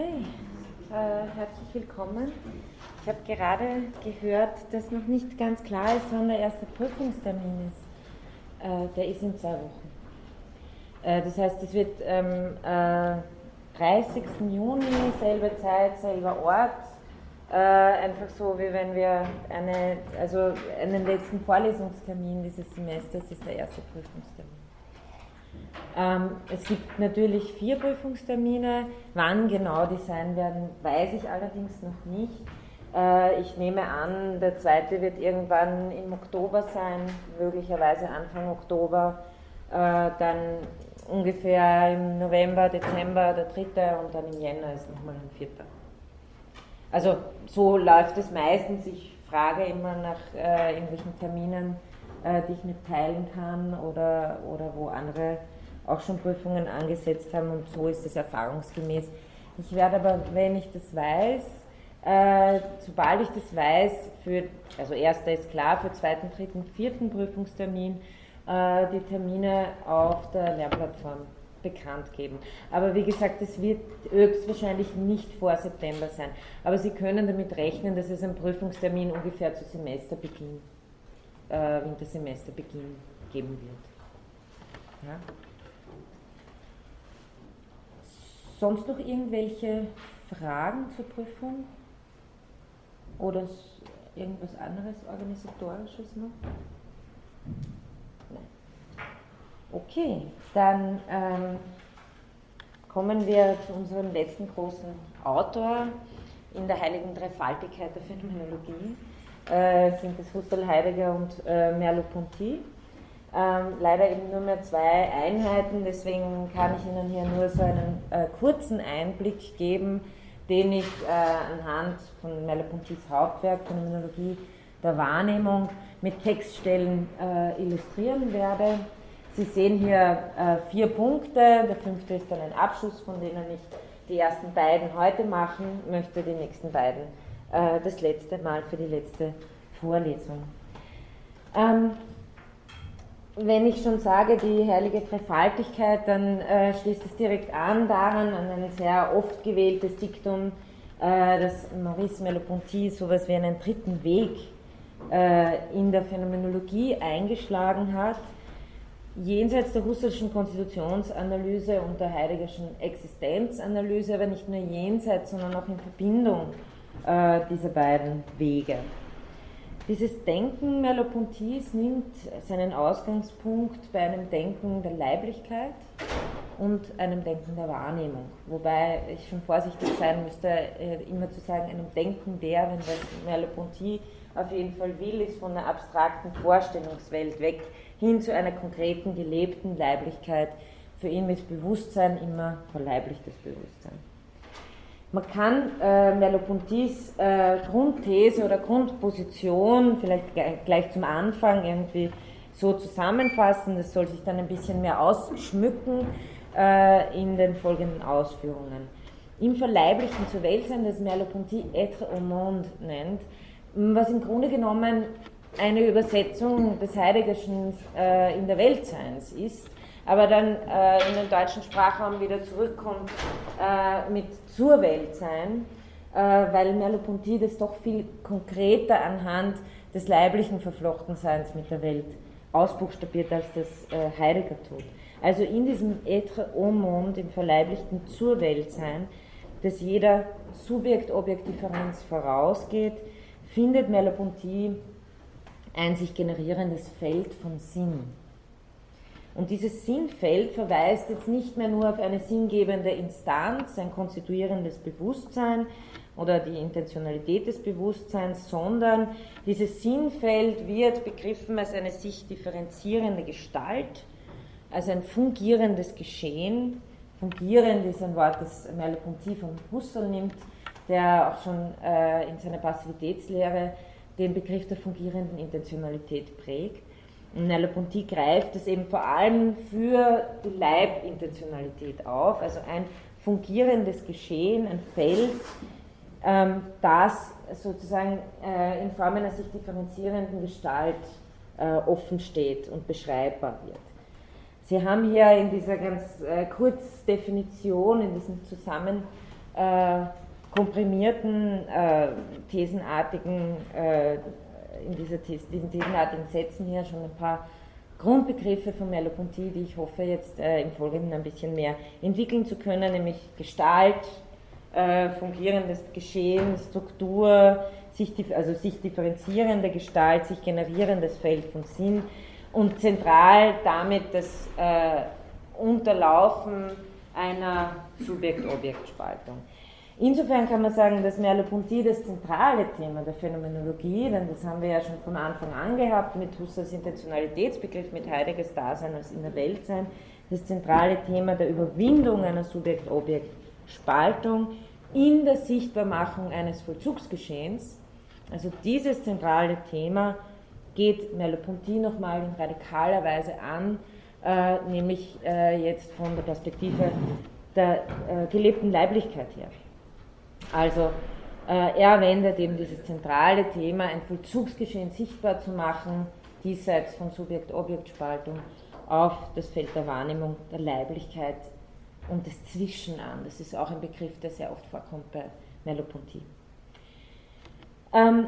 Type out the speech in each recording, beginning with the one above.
Okay, äh, herzlich willkommen. Ich habe gerade gehört, dass noch nicht ganz klar ist, wann der erste Prüfungstermin ist. Äh, der ist in zwei Wochen. Äh, das heißt, es wird am 30. Äh, Juni, selbe Zeit, selber Ort. Äh, einfach so, wie wenn wir eine, also einen letzten Vorlesungstermin dieses Semesters ist der erste Prüfungstermin. Ähm, es gibt natürlich vier Prüfungstermine. Wann genau die sein werden, weiß ich allerdings noch nicht. Äh, ich nehme an, der zweite wird irgendwann im Oktober sein, möglicherweise Anfang Oktober. Äh, dann ungefähr im November, Dezember der dritte und dann im Jänner ist nochmal ein vierter. Also so läuft es meistens. Ich frage immer nach äh, irgendwelchen Terminen, äh, die ich mitteilen kann oder, oder wo andere auch schon Prüfungen angesetzt haben und so ist es erfahrungsgemäß. Ich werde aber, wenn ich das weiß, äh, sobald ich das weiß, für, also erster ist klar, für zweiten, dritten, vierten Prüfungstermin äh, die Termine auf der Lernplattform bekannt geben. Aber wie gesagt, es wird höchstwahrscheinlich nicht vor September sein. Aber Sie können damit rechnen, dass es einen Prüfungstermin ungefähr zu Semesterbeginn, äh, Wintersemesterbeginn geben wird. Ja? Sonst noch irgendwelche Fragen zur Prüfung? Oder irgendwas anderes organisatorisches noch? Nein. Okay, dann ähm, kommen wir zu unserem letzten großen Autor in der heiligen Dreifaltigkeit der Phänomenologie. Äh, sind es Husserl, Heidegger und äh, Merleau-Ponty. Ähm, leider eben nur mehr zwei Einheiten, deswegen kann ich Ihnen hier nur so einen äh, kurzen Einblick geben, den ich äh, anhand von Merleau-Pontys Hauptwerk Phänomenologie der Wahrnehmung mit Textstellen äh, illustrieren werde. Sie sehen hier äh, vier Punkte, der fünfte ist dann ein Abschluss, von denen ich die ersten beiden heute machen möchte, die nächsten beiden äh, das letzte Mal für die letzte Vorlesung. Ähm, wenn ich schon sage, die heilige Dreifaltigkeit, dann äh, schließt es direkt an daran, an ein sehr oft gewähltes Diktum, äh, dass Maurice Merleau-Ponty sowas wie einen dritten Weg äh, in der Phänomenologie eingeschlagen hat, jenseits der husserlschen Konstitutionsanalyse und der heideggerschen Existenzanalyse, aber nicht nur jenseits, sondern auch in Verbindung äh, dieser beiden Wege. Dieses Denken Merleau-Pontys nimmt seinen Ausgangspunkt bei einem Denken der Leiblichkeit und einem Denken der Wahrnehmung. Wobei ich schon vorsichtig sein müsste, äh, immer zu sagen, einem Denken der, wenn das Merleau-Ponty auf jeden Fall will, ist von einer abstrakten Vorstellungswelt weg hin zu einer konkreten, gelebten Leiblichkeit. Für ihn ist Bewusstsein immer verleiblichtes Bewusstsein. Man kann äh, Merleau-Pontys äh, Grundthese oder Grundposition vielleicht gleich zum Anfang irgendwie so zusammenfassen. Das soll sich dann ein bisschen mehr ausschmücken äh, in den folgenden Ausführungen. Im Verleiblichen zur Welt sein, das Merleau-Ponty être au monde nennt, was im Grunde genommen eine Übersetzung des Heideggerschen äh, in der Weltseins ist aber dann äh, in den deutschen Sprachraum wieder zurückkommt äh, mit zur Welt sein, äh, weil Merleau-Ponty das doch viel konkreter anhand des leiblichen Verflochtenseins mit der Welt ausbuchstabiert, als das äh, Heidegger tut. Also in diesem Etre au monde, im verleiblichten zur Welt sein, das jeder Subjekt-Objekt-Differenz vorausgeht, findet Merleau-Ponty ein sich generierendes Feld von Sinn. Und dieses Sinnfeld verweist jetzt nicht mehr nur auf eine sinngebende Instanz, ein konstituierendes Bewusstsein oder die Intentionalität des Bewusstseins, sondern dieses Sinnfeld wird begriffen als eine sich differenzierende Gestalt, als ein fungierendes Geschehen. Fungierend ist ein Wort, das Merleau-Ponty von Husserl nimmt, der auch schon äh, in seiner Passivitätslehre den Begriff der fungierenden Intentionalität prägt. Merleau-Ponty greift es eben vor allem für die Leibintentionalität auf, also ein fungierendes Geschehen, ein Feld, ähm, das sozusagen äh, in Form einer sich differenzierenden Gestalt äh, offen steht und beschreibbar wird. Sie haben hier in dieser ganz äh, Kurzdefinition, in diesem Zusammenfassen äh, komprimierten, äh, thesenartigen, äh, in dieser diesen thesenartigen Sätzen hier schon ein paar Grundbegriffe von Merleau-Ponty, die ich hoffe jetzt äh, im Folgenden ein bisschen mehr entwickeln zu können, nämlich Gestalt, äh, fungierendes Geschehen, Struktur, sich, also sich differenzierende Gestalt, sich generierendes Feld von Sinn und zentral damit das äh, Unterlaufen einer Subjekt-Objekt-Spaltung. Insofern kann man sagen, dass Merleau-Ponty das zentrale Thema der Phänomenologie, denn das haben wir ja schon von Anfang an gehabt mit Husserls Intentionalitätsbegriff, mit Heideggers Dasein als in der Welt sein, das zentrale Thema der Überwindung einer Subjekt-Objekt-Spaltung in der Sichtbarmachung eines Vollzugsgeschehens. Also dieses zentrale Thema geht Merleau-Ponty nochmal in radikaler Weise an, äh, nämlich äh, jetzt von der Perspektive der äh, gelebten Leiblichkeit her. Also äh, er wendet eben dieses zentrale Thema, ein Vollzugsgeschehen sichtbar zu machen, diesseits von Subjekt-Objekt-Spaltung, auf das Feld der Wahrnehmung der Leiblichkeit und des Zwischen an. Das ist auch ein Begriff, der sehr oft vorkommt bei Merleau-Ponty. Ähm,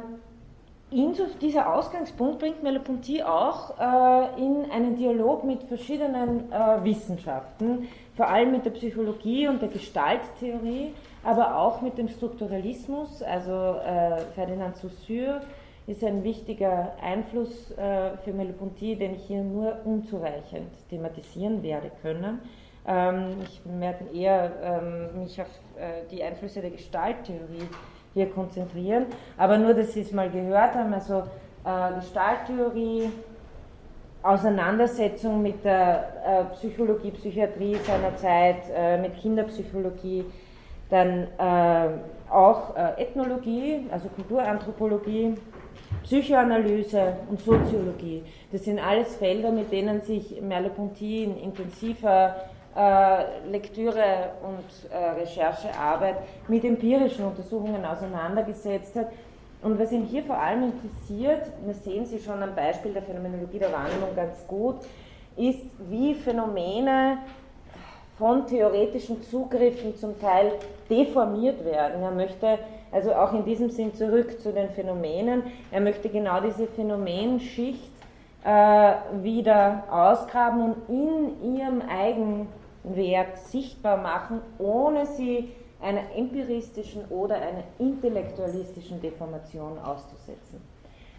dieser Ausgangspunkt bringt Merleau-Ponty auch äh, in einen Dialog mit verschiedenen äh, Wissenschaften, vor allem mit der Psychologie und der Gestalttheorie, aber auch mit dem Strukturalismus. Also äh, Ferdinand Saussure ist ein wichtiger Einfluss äh, für Merleau-Ponty, den ich hier nur unzureichend thematisieren werde können. Ähm, ich werde eher ähm, mich auf äh, die Einflüsse der Gestalttheorie hier konzentrieren, aber nur, dass Sie es mal gehört haben, also äh, Gestalttheorie, Auseinandersetzung mit der äh, Psychologie, Psychiatrie seiner Zeit, äh, mit Kinderpsychologie, dann äh, auch äh, Ethnologie, also Kulturanthropologie, Psychoanalyse und Soziologie. Das sind alles Felder, mit denen sich Merleau-Ponty in intensiver äh, Lektüre und äh, Recherchearbeit mit empirischen Untersuchungen auseinandergesetzt hat. Und was ihn hier vor allem interessiert, wir sehen Sie schon am Beispiel der Phänomenologie der Wahrnehmung ganz gut, ist, wie Phänomene von theoretischen Zugriffen zum Teil deformiert werden. Er möchte also auch in diesem Sinn zurück zu den Phänomenen. Er möchte genau diese Phänomenschicht äh, wieder ausgraben und in ihrem Eigenwert sichtbar machen, ohne sie einer empiristischen oder einer intellektualistischen Deformation auszusetzen.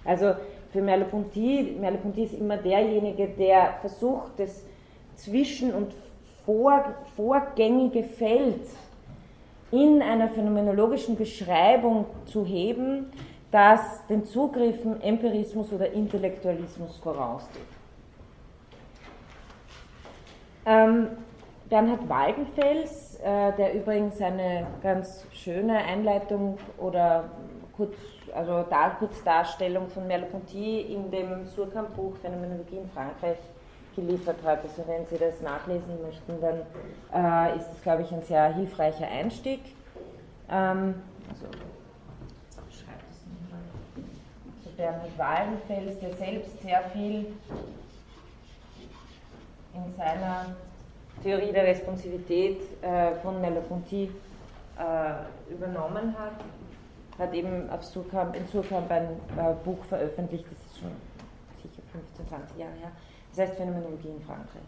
Also für Merleau-Ponty, Merleau-Ponty ist immer derjenige, der versucht, das Zwischen- und vor, vorgängige Feld in einer phänomenologischen Beschreibung zu heben, das den Zugriffen Empirismus oder Intellektualismus vorausgeht. Ähm, Bernhard Waldenfels, äh, der übrigens eine ganz schöne Einleitung oder kurz, also da, Kurzdarstellung von Merleau-Ponty in dem Surkamp-Buch Phänomenologie in Frankreich geliefert hat. Also wenn Sie das nachlesen möchten, dann äh, ist das, glaube ich, ein sehr hilfreicher Einstieg. Ähm, also, schreibt es nochmal. Also Bernhard Wallenfels, der selbst sehr viel in seiner Theorie der Responsivität äh, von Merleau-Ponty äh, übernommen hat, hat eben auf Surkamp, in Surkamp ein äh, Buch veröffentlicht, das ist schon sicher 15, 20 Jahre her, das heißt Phänomenologie in Frankreich.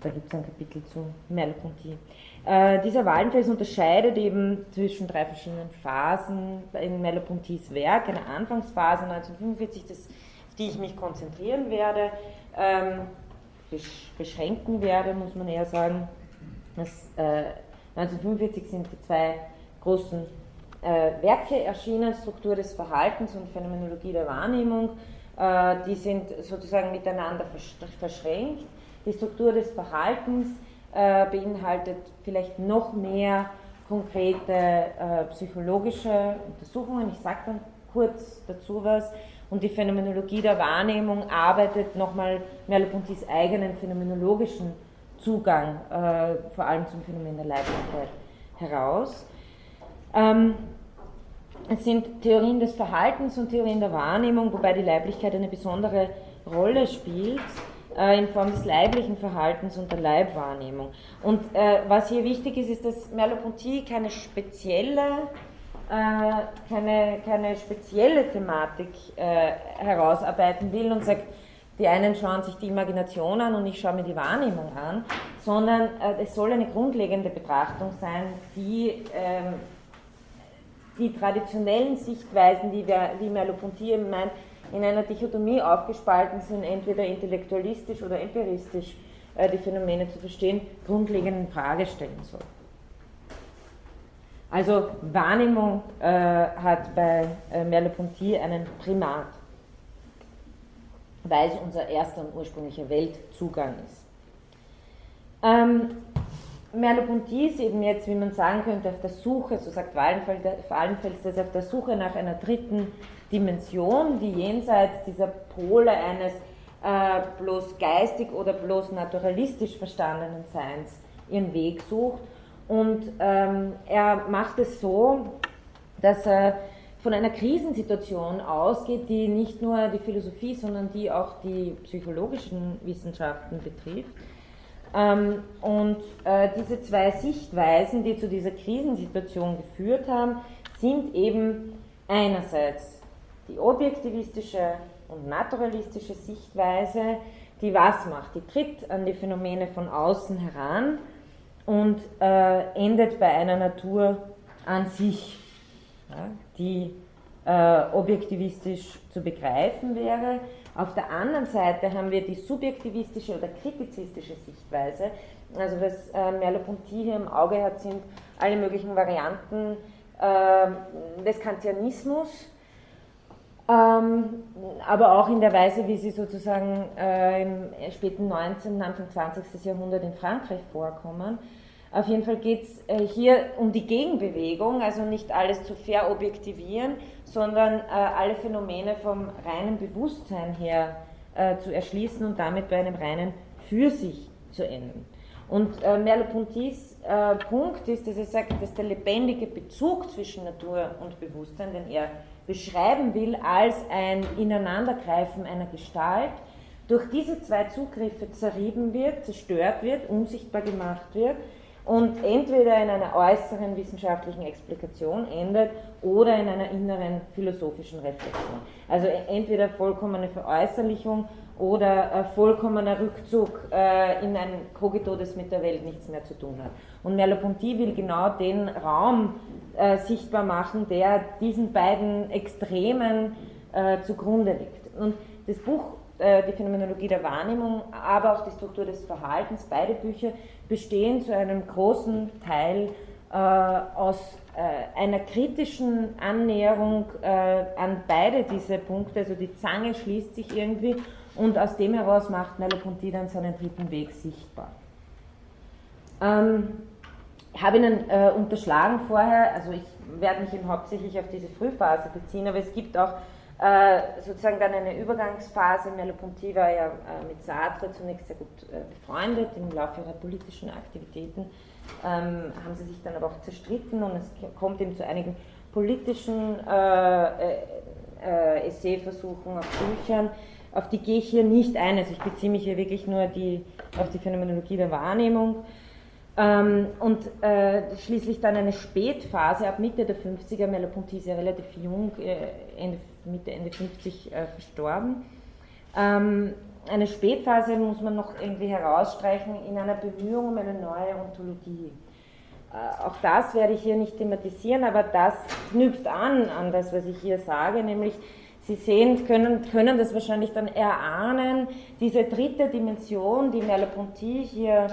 Da gibt es ein Kapitel zu Merleau-Ponty. Äh, dieser Wallenfels unterscheidet eben zwischen drei verschiedenen Phasen in Merleau-Pontys Werk. Eine Anfangsphase 1945, das, auf die ich mich konzentrieren werde, ähm, beschränken werde, muss man eher sagen. Das, äh, 1945 sind die zwei großen äh, Werke erschienen, Struktur des Verhaltens und Phänomenologie der Wahrnehmung. Äh, die sind sozusagen miteinander verschränkt. Die Struktur des Verhaltens äh, beinhaltet vielleicht noch mehr konkrete äh, psychologische Untersuchungen. Ich sage dann kurz dazu was. Und die Phänomenologie der Wahrnehmung arbeitet nochmal Merleau-Pontys eigenen phänomenologischen Zugang, vor allem zum Phänomen der Leiblichkeit, heraus. Ähm, es sind Theorien des Verhaltens und Theorien der Wahrnehmung, wobei die Leiblichkeit eine besondere Rolle spielt. äh, in Form des leiblichen Verhaltens und der Leibwahrnehmung. Und äh, was hier wichtig ist, ist, dass Merleau-Ponty keine spezielle äh, keine, keine spezielle Thematik äh, herausarbeiten will und sagt, die einen schauen sich die Imagination an und ich schaue mir die Wahrnehmung an, sondern äh, es soll eine grundlegende Betrachtung sein, die ähm, die traditionellen Sichtweisen, die, wir, wie Merleau-Ponty eben meint, in einer Dichotomie aufgespalten sind, entweder intellektualistisch oder empiristisch äh, die Phänomene zu verstehen, grundlegend in Frage stellen soll. Also Wahrnehmung äh, hat bei äh, Merleau-Ponty einen Primat, weil es unser erster und ursprünglicher Weltzugang ist. Ähm, Merleau-Ponty ist eben jetzt, wie man sagen könnte, auf der Suche, so sagt Wallenfels, das auf der Suche nach einer dritten Dimension, die jenseits dieser Pole eines äh, bloß geistig oder bloß naturalistisch verstandenen Seins ihren Weg sucht. Und ähm, er macht es so, dass er von einer Krisensituation ausgeht, die nicht nur die Philosophie, sondern die auch die psychologischen Wissenschaften betrifft. Ähm, und äh, diese zwei Sichtweisen, die zu dieser Krisensituation geführt haben, sind eben einerseits die objektivistische und naturalistische Sichtweise, die was macht? Die tritt an die Phänomene von außen heran und äh, endet bei einer Natur an sich, ja, die äh, objektivistisch zu begreifen wäre. Auf der anderen Seite haben wir die subjektivistische oder kritizistische Sichtweise. Also was äh, Merleau-Ponty hier im Auge hat, sind alle möglichen Varianten äh, des Kantianismus, ähm, aber auch in der Weise, wie sie sozusagen äh, im späten 19., Anfang 20. Jahrhundert in Frankreich vorkommen. Auf jeden Fall geht es äh, hier um die Gegenbewegung, also nicht alles zu verobjektivieren, sondern äh, alle Phänomene vom reinen Bewusstsein her äh, zu erschließen und damit bei einem reinen Für sich zu enden. Und äh, Merleau-Pontys äh, Punkt ist, dass er sagt, dass der lebendige Bezug zwischen Natur und Bewusstsein, den er beschreiben will als ein Ineinandergreifen einer Gestalt, durch diese zwei Zugriffe zerrieben wird, zerstört wird, unsichtbar gemacht wird und entweder in einer äußeren wissenschaftlichen Explikation endet oder in einer inneren philosophischen Reflexion. Also e-, entweder vollkommene Veräußerlichung oder äh, vollkommener Rückzug äh, in ein Kogito, das mit der Welt nichts mehr zu tun hat. Und Merleau-Ponty will genau den Raum äh, sichtbar machen, der diesen beiden Extremen äh, zugrunde liegt. Und das Buch äh, die Phänomenologie der Wahrnehmung, aber auch die Struktur des Verhaltens. Beide Bücher bestehen zu einem großen Teil äh, aus äh, einer kritischen Annäherung äh, an beide diese Punkte. Also die Zange schließt sich irgendwie und aus dem heraus macht Merleau-Ponty dann seinen dritten Weg sichtbar. Ähm, habe Ihnen äh, unterschlagen vorher, also ich werde mich eben hauptsächlich auf diese Frühphase beziehen, aber es gibt auch äh, sozusagen dann eine Übergangsphase. Merleau-Ponty war ja äh, mit Sartre zunächst sehr gut äh, befreundet. Im Laufe ihrer politischen Aktivitäten ähm, haben sie sich dann aber auch zerstritten und es kommt eben zu einigen politischen äh, äh, äh, Essayversuchen auf Büchern. Auf die gehe ich hier nicht ein. Also ich beziehe mich hier wirklich nur die, auf die Phänomenologie der Wahrnehmung. Ähm, und äh, schließlich dann eine Spätphase ab Mitte der 50er, Merleau-Ponty ist ja relativ jung, äh, Ende Mitte, Ende 50 äh, verstorben. Ähm, eine Spätphase muss man noch irgendwie herausstreichen in einer Bemühung um eine neue Ontologie. Äh, auch das werde ich hier nicht thematisieren, aber das knüpft an an das, was ich hier sage, nämlich Sie sehen, können, können das wahrscheinlich dann erahnen, diese dritte Dimension, die Merleau-Ponty hier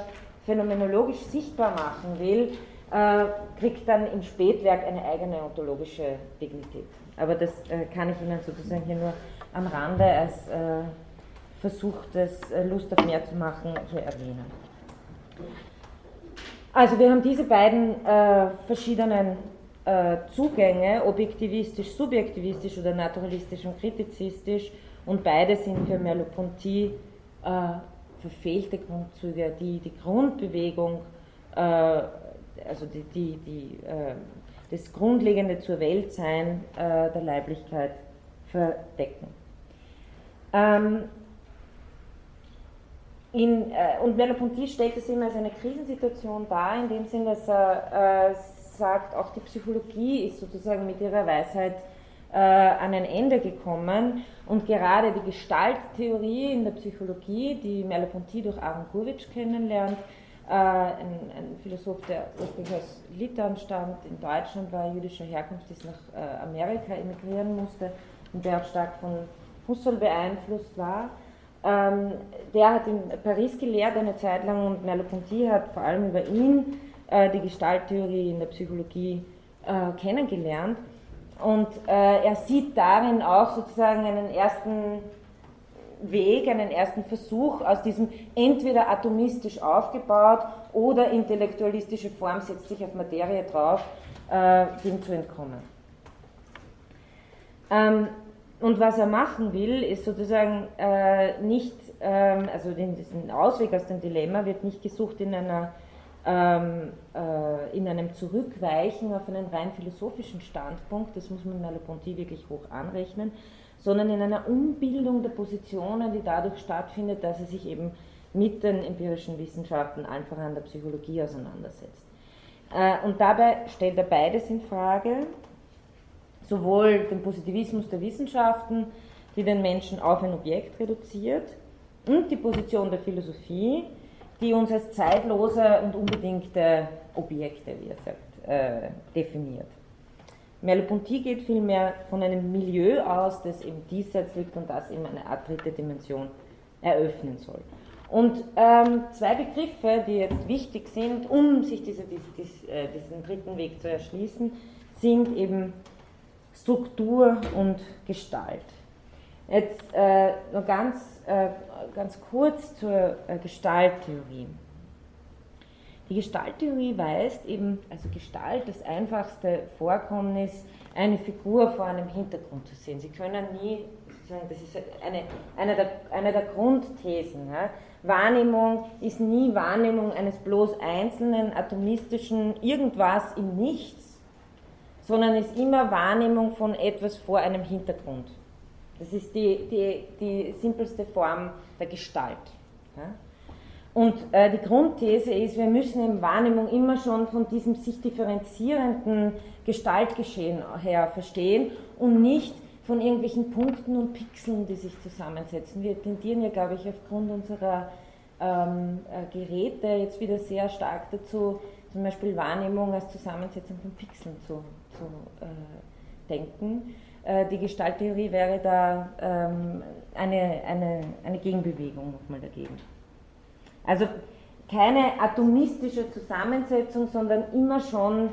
phänomenologisch sichtbar machen will, äh, kriegt dann im Spätwerk eine eigene ontologische Dignität. Aber das äh, kann ich Ihnen sozusagen hier nur am Rande als äh, Versuch des äh, Lust auf mehr zu machen hier erwähnen. Also wir haben diese beiden äh, verschiedenen äh, Zugänge, objektivistisch, subjektivistisch oder naturalistisch und kritizistisch, und beide sind für Merleau-Ponty äh, verfehlte Grundzüge, die die Grundbewegung, also die, die, die das Grundlegende zur Weltsein äh, der Leiblichkeit verdecken. Ähm, in, äh, und Merleau-Ponty stellt es immer als eine Krisensituation dar, in dem Sinne, dass er äh, sagt, auch die Psychologie ist sozusagen mit ihrer Weisheit äh, an ein Ende gekommen und gerade die Gestalttheorie in der Psychologie, die Merleau-Ponty durch Aaron Gurwitsch kennenlernt, äh, ein, ein, Philosoph, der ursprünglich aus Litauen stammt, in Deutschland war, jüdischer Herkunft, ist nach äh, Amerika emigrieren musste und der auch stark von Husserl beeinflusst war. Ähm, der hat in Paris gelehrt eine Zeit lang und Merleau-Ponty hat vor allem über ihn äh, die Gestalttheorie in der Psychologie äh, kennengelernt. Und äh, er sieht darin auch sozusagen einen ersten Weg, einen ersten Versuch aus diesem entweder atomistisch aufgebaut oder intellektualistische Form setzt sich auf Materie drauf, äh, dem zu entkommen. Ähm, und was er machen will, ist sozusagen äh, nicht, ähm, also den, diesen Ausweg aus dem Dilemma wird nicht gesucht in einer ähm, äh, in einem Zurückweichen auf einen rein philosophischen Standpunkt, das muss man Merleau-Ponty wirklich hoch anrechnen, sondern in einer Umbildung der Positionen, die dadurch stattfindet, dass er sich eben mit den empirischen Wissenschaften, einfach an der Psychologie auseinandersetzt. Äh, und dabei stellt er beides in Frage, sowohl den Positivismus der Wissenschaften, die den Menschen auf ein Objekt reduziert, und die Position der Philosophie, die uns als zeitlose und unbedingte Objekte, wie er sagt, äh, definiert. Merleau-Ponty geht vielmehr von einem Milieu aus, das im Diesseits liegt und das eben eine Art dritte Dimension eröffnen soll. Und ähm, zwei Begriffe, die jetzt wichtig sind, um sich diese, diese, diese, äh, diesen dritten Weg zu erschließen, sind eben Struktur und Gestalt. Jetzt äh, nur ganz, äh, ganz kurz zur äh, Gestalttheorie. Die Gestalttheorie weist eben, also Gestalt, das einfachste Vorkommnis, eine Figur vor einem Hintergrund zu sehen. Sie können nie, das ist eine, eine, der, eine der Grundthesen. Ja. Wahrnehmung ist nie Wahrnehmung eines bloß einzelnen atomistischen Irgendwas im Nichts, sondern ist immer Wahrnehmung von etwas vor einem Hintergrund. Das ist die, die, die simpelste Form der Gestalt. Ja. Und äh, die Grundthese ist, wir müssen in Wahrnehmung immer schon von diesem sich differenzierenden Gestaltgeschehen her verstehen und nicht von irgendwelchen Punkten und Pixeln, die sich zusammensetzen. Wir tendieren ja, glaube ich, aufgrund unserer ähm, äh, Geräte jetzt wieder sehr stark dazu, zum Beispiel Wahrnehmung als Zusammensetzung von Pixeln zu, zu äh, denken. Äh, die Gestalttheorie wäre da ähm, eine, eine, eine Gegenbewegung nochmal dagegen. Also keine atomistische Zusammensetzung, sondern immer schon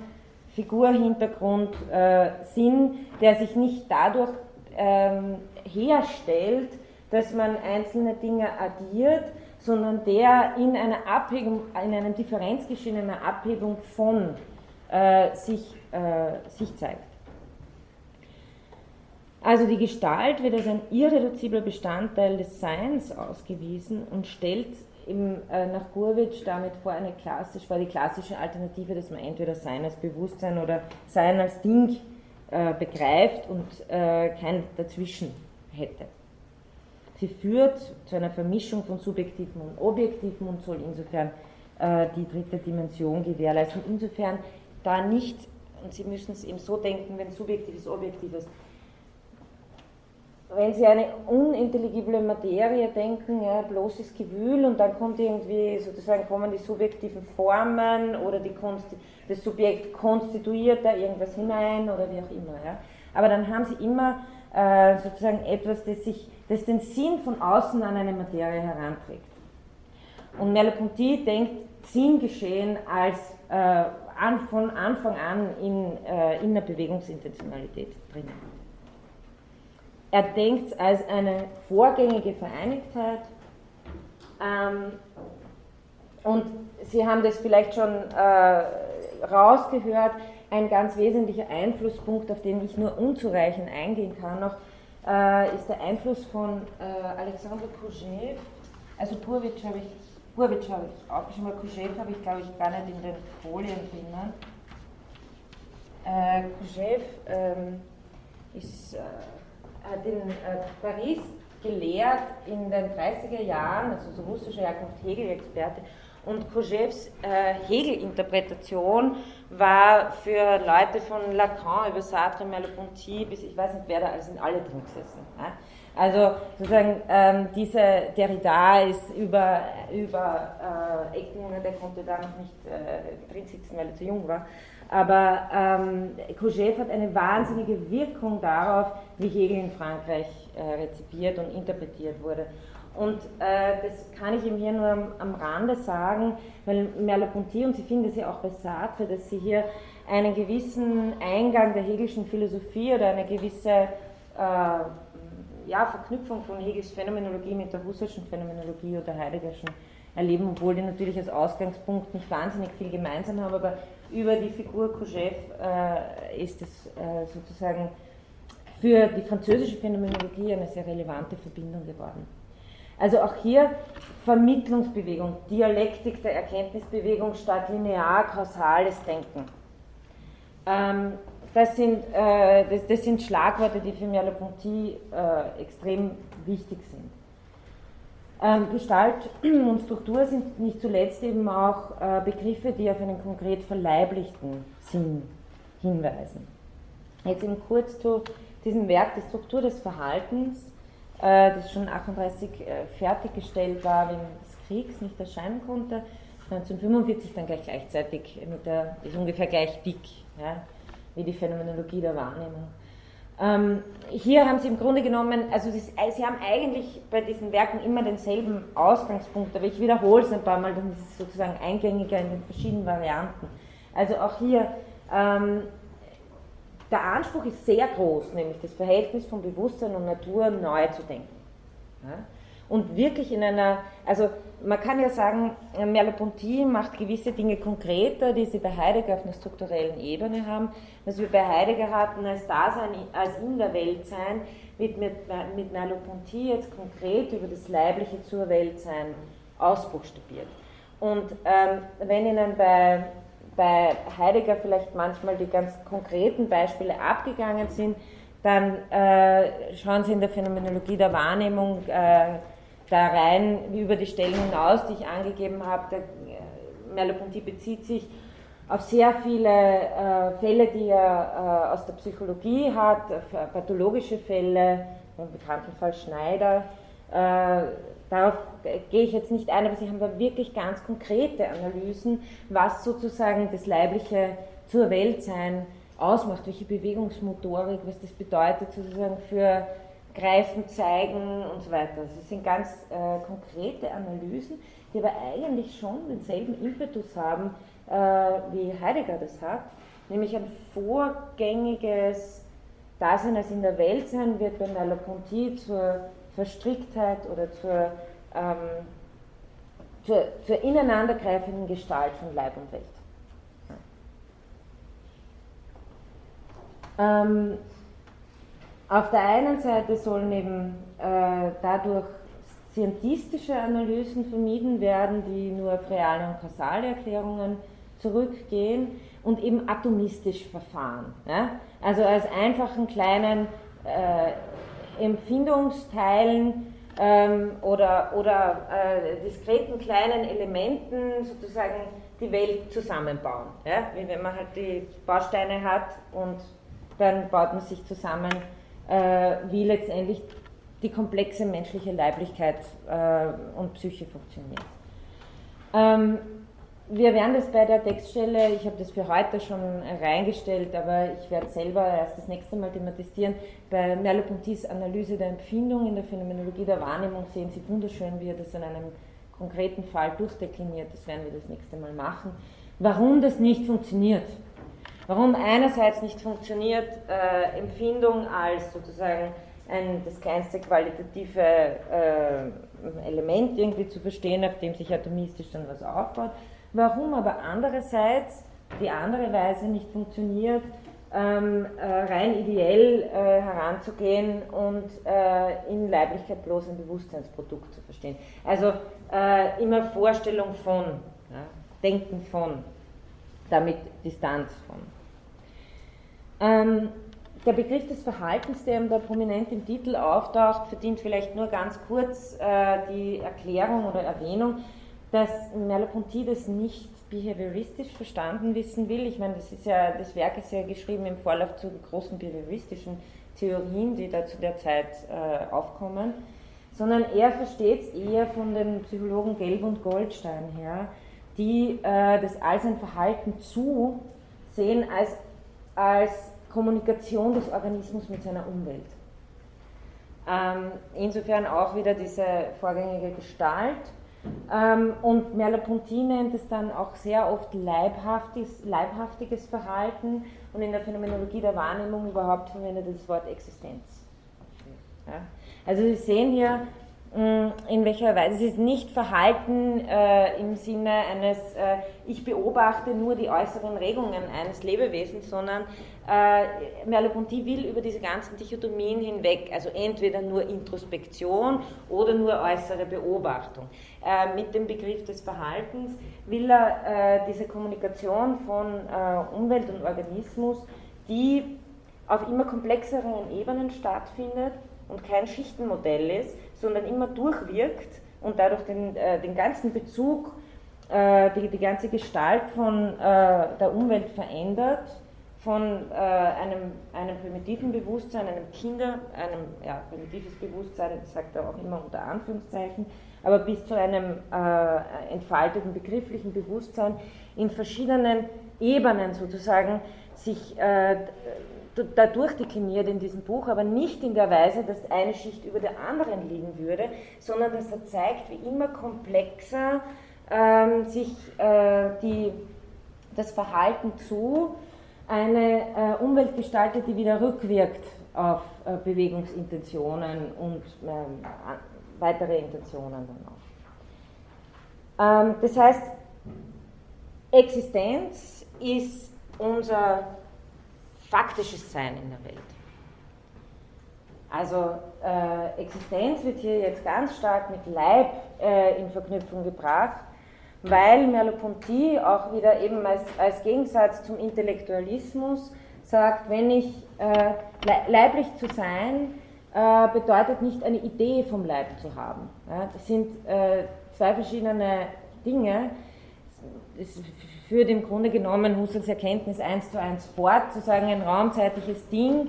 Figur, Hintergrund, äh, Sinn, der sich nicht dadurch ähm, herstellt, dass man einzelne Dinge addiert, sondern der in einer Abhebung, in einem Differenzgeschehen, einer Abhebung von äh, sich, äh, sich zeigt. Also die Gestalt wird als ein irreduzibler Bestandteil des Seins ausgewiesen und stellt im, äh, nach Gurwitsch damit vor eine klassisch, vor die klassische Alternative, dass man entweder Sein als Bewusstsein oder Sein als Ding äh, begreift und äh, kein Dazwischen hätte. Sie führt zu einer Vermischung von Subjektiven und Objektiven und soll insofern äh, die dritte Dimension gewährleisten. Insofern da nicht, und Sie müssen es eben so denken, wenn Subjektives, Objektives wenn Sie eine unintelligible Materie denken, ja, bloßes Gewühl und dann kommt irgendwie sozusagen kommen die subjektiven Formen oder die Konsti das Subjekt konstituiert da irgendwas hinein oder wie auch immer. Ja. Aber dann haben Sie immer äh, sozusagen etwas, das, sich, das den Sinn von außen an eine Materie heranträgt. Und Merleau-Ponty denkt Sinngeschehen als äh, an, von Anfang an in, äh, in der Bewegungsintentionalität drinnen. Er denkt es als eine vorgängige Vereinigtheit. Ähm, und Sie haben das vielleicht schon äh, rausgehört, ein ganz wesentlicher Einflusspunkt, auf den ich nur unzureichend eingehen kann noch, äh, ist der Einfluss von äh, Alexander Kouchev. Also Purwitsch habe ich, Purwitsch habe ich aufgeschrieben, aber Kouchev habe ich glaube ich gar nicht in den Folien drinnen. Äh, Kouchev ähm, ist äh, hat in äh, Paris gelehrt in den 30er Jahren, also so russischer Herkunft Hegel-Experte, und Kojèves äh, Hegel-Interpretation war für Leute von Lacan über Sartre, Merleau-Ponty bis ich weiß nicht wer da, also sind alle drin gesessen. Ja? Also sozusagen ähm, diese Derrida ist über, über äh, Ecken, der konnte da noch nicht äh, drin sitzen, weil er zu jung war. Aber ähm, Kojève hat eine wahnsinnige Wirkung darauf, wie Hegel in Frankreich äh, rezipiert und interpretiert wurde. Und äh, das kann ich ihm hier nur am, am Rande sagen, weil Merleau-Ponty, und Sie finden es ja auch bei Sartre, dass sie hier einen gewissen Eingang der hegelischen Philosophie oder eine gewisse äh, ja, Verknüpfung von Hegels Phänomenologie mit der russischen Phänomenologie oder Heideggerschen erleben, obwohl die natürlich als Ausgangspunkt nicht wahnsinnig viel gemeinsam haben, aber über die Figur Kojève äh, ist es äh, sozusagen für die französische Phänomenologie eine sehr relevante Verbindung geworden. Also auch hier Vermittlungsbewegung, Dialektik der Erkenntnisbewegung statt linear-kausales Denken. Ähm, das, sind, äh, das, das, sind Schlagworte, die für Merleau-Ponty äh, extrem wichtig sind. Ähm, Gestalt und Struktur sind nicht zuletzt eben auch äh, Begriffe, die auf einen konkret verleiblichten Sinn hinweisen. Jetzt eben kurz zu diesem Werk, die Struktur des Verhaltens äh, das schon 1938 äh, fertiggestellt war, wegen des Kriegs nicht erscheinen konnte. 1945 dann gleich gleichzeitig mit der, ist ungefähr gleich dick, ja, wie die Phänomenologie der Wahrnehmung. Ähm, hier haben Sie im Grunde genommen, also Sie haben eigentlich bei diesen Werken immer denselben Ausgangspunkt, aber ich wiederhole es ein paar Mal, dann ist es sozusagen eingängiger in den verschiedenen Varianten. Also auch hier ähm, der Anspruch ist sehr groß, nämlich das Verhältnis von Bewusstsein und Natur neu zu denken. Ja? Und wirklich in einer, also man kann ja sagen, Merleau-Ponty macht gewisse Dinge konkreter, die sie bei Heidegger auf einer strukturellen Ebene haben. Was wir bei Heidegger hatten als Dasein, als in der Welt sein, wird mit, mit Merleau-Ponty jetzt konkret über das Leibliche zur Welt sein ausbuchstabiert. Und ähm, wenn Ihnen bei bei Heidegger vielleicht manchmal die ganz konkreten Beispiele abgegangen sind, dann äh, schauen Sie in der Phänomenologie der Wahrnehmung äh, da rein, über die Stellen hinaus, die ich angegeben habe. Äh, Merleau-Ponty bezieht sich auf sehr viele äh, Fälle, die er äh, aus der Psychologie hat, pathologische Fälle, im bekannten Fall Schneider, äh, Darauf gehe ich jetzt nicht ein, aber Sie haben da wirklich ganz konkrete Analysen, was sozusagen das leibliche zur Weltsein ausmacht, welche Bewegungsmotorik, was das bedeutet sozusagen für Greifen, Zeigen und so weiter. Also es sind ganz äh, konkrete Analysen, die aber eigentlich schon denselben Impetus haben, äh, wie Heidegger das hat, nämlich ein vorgängiges Dasein als in der Welt sein wird bei Merleau-Ponty zur Verstricktheit oder zur, ähm, zur, zur ineinandergreifenden Gestalt von Leib und Welt. Ähm, auf der einen Seite sollen eben äh, dadurch scientistische Analysen vermieden werden, die nur auf reale und kausale Erklärungen zurückgehen und eben atomistisch verfahren. Ja? Also als einfachen kleinen äh, Empfindungsteilen ähm, oder, oder äh, diskreten kleinen Elementen sozusagen die Welt zusammenbauen. Ja? Wie wenn man halt die Bausteine hat und dann baut man sich zusammen, wie letztendlich die komplexe menschliche Leiblichkeit äh, und Psyche funktioniert. Ähm, wir werden das bei der Textstelle, ich habe das für heute schon reingestellt, aber ich werde selber erst das nächste Mal thematisieren. Bei Merleau-Pontys Analyse der Empfindung in der Phänomenologie der Wahrnehmung sehen Sie wunderschön, wie er das in einem konkreten Fall durchdekliniert. Das werden wir das nächste Mal machen. Warum das nicht funktioniert. Warum einerseits nicht funktioniert, äh, Empfindung als sozusagen ein, das kleinste qualitative äh, Element irgendwie zu verstehen, auf dem sich atomistisch dann was aufbaut Warum aber andererseits die andere Weise nicht funktioniert, ähm, äh, rein ideell äh, heranzugehen und äh, in Leiblichkeit bloß ein Bewusstseinsprodukt zu verstehen. Also äh, immer Vorstellung von, ja, Denken von, damit Distanz von. Ähm, der Begriff des Verhaltens, der da prominent im Titel auftaucht, verdient vielleicht nur ganz kurz äh, die Erklärung oder Erwähnung, dass Merleau-Ponty das nicht behavioristisch verstanden wissen will. Ich meine, das, ist ja, das Werk ist ja geschrieben im Vorlauf zu großen behavioristischen Theorien, die da zu der Zeit äh, aufkommen, sondern er versteht es eher von den Psychologen Gelb und Goldstein her, die äh, das als ein Verhalten zu sehen als, als Kommunikation des Organismus mit seiner Umwelt. Ähm, insofern auch wieder diese vorgängige Gestalt. Ähm, und Merleau-Ponty nennt es dann auch sehr oft leibhaftiges, leibhaftiges Verhalten und in der Phänomenologie der Wahrnehmung überhaupt verwendet er das Wort Existenz. Ja? Also Sie sehen hier, in welcher Weise. Es ist nicht Verhalten äh, im Sinne eines, äh, ich beobachte nur die äußeren Regungen eines Lebewesens, sondern äh, Merleau-Ponty will über diese ganzen Dichotomien hinweg, also entweder nur Introspektion oder nur äußere Beobachtung. Äh, mit dem Begriff des Verhaltens will er äh, diese Kommunikation von äh, Umwelt und Organismus, die auf immer komplexeren Ebenen stattfindet und kein Schichtenmodell ist, sondern immer durchwirkt und dadurch den, äh, den ganzen Bezug, äh, die, die ganze Gestalt von äh, der Umwelt verändert, von äh, einem, einem primitiven Bewusstsein, einem Kinder, einem ja, primitives Bewusstsein, sagt er auch immer unter Anführungszeichen, aber bis zu einem äh, entfalteten begrifflichen Bewusstsein in verschiedenen Ebenen sozusagen sich äh, dadurch dekliniert in diesem Buch, aber nicht in der Weise, dass eine Schicht über der anderen liegen würde, sondern dass er zeigt, wie immer komplexer ähm, sich äh, die, das Verhalten zu eine äh, Umwelt gestaltet, die wieder rückwirkt auf äh, Bewegungsintentionen und ähm, weitere Intentionen dann auch. Ähm, das heißt, Existenz ist unser faktisches Sein in der Welt. Also äh, Existenz wird hier jetzt ganz stark mit Leib äh, in Verknüpfung gebracht, weil Merleau-Ponty auch wieder eben als, als, Gegensatz zum Intellektualismus sagt, wenn ich äh, leiblich zu sein, äh, bedeutet nicht eine Idee vom Leib zu haben. Ja, das sind äh, zwei verschiedene Dinge. Das führt im Grunde genommen Husserls Erkenntnis eins zu eins fort, zu sagen, ein raumzeitliches Ding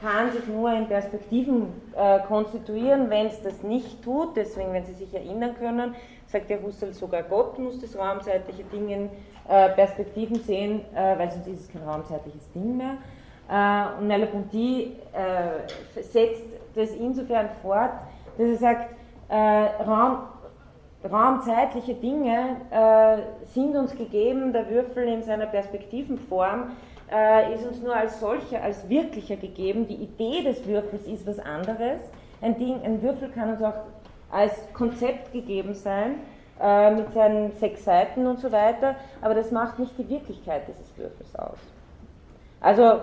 kann sich nur in Perspektiven äh, konstituieren, wenn es das nicht tut. Deswegen, wenn Sie sich erinnern können, sagt der Husserl, sogar Gott muss das raumzeitliche Ding in äh, Perspektiven sehen, äh, weil sonst ist es kein raumzeitliches Ding mehr. Äh, und Merleau-Ponty äh, setzt das insofern fort, dass er sagt, äh, Raum, raumzeitliche Dinge äh, sind uns gegeben, der Würfel in seiner Perspektivenform äh, ist uns nur als solcher, als wirklicher gegeben. Die Idee des Würfels ist was anderes. Ein, Ding, ein Würfel kann uns auch als Konzept gegeben sein, äh, mit seinen sechs Seiten und so weiter, aber das macht nicht die Wirklichkeit dieses Würfels aus. Also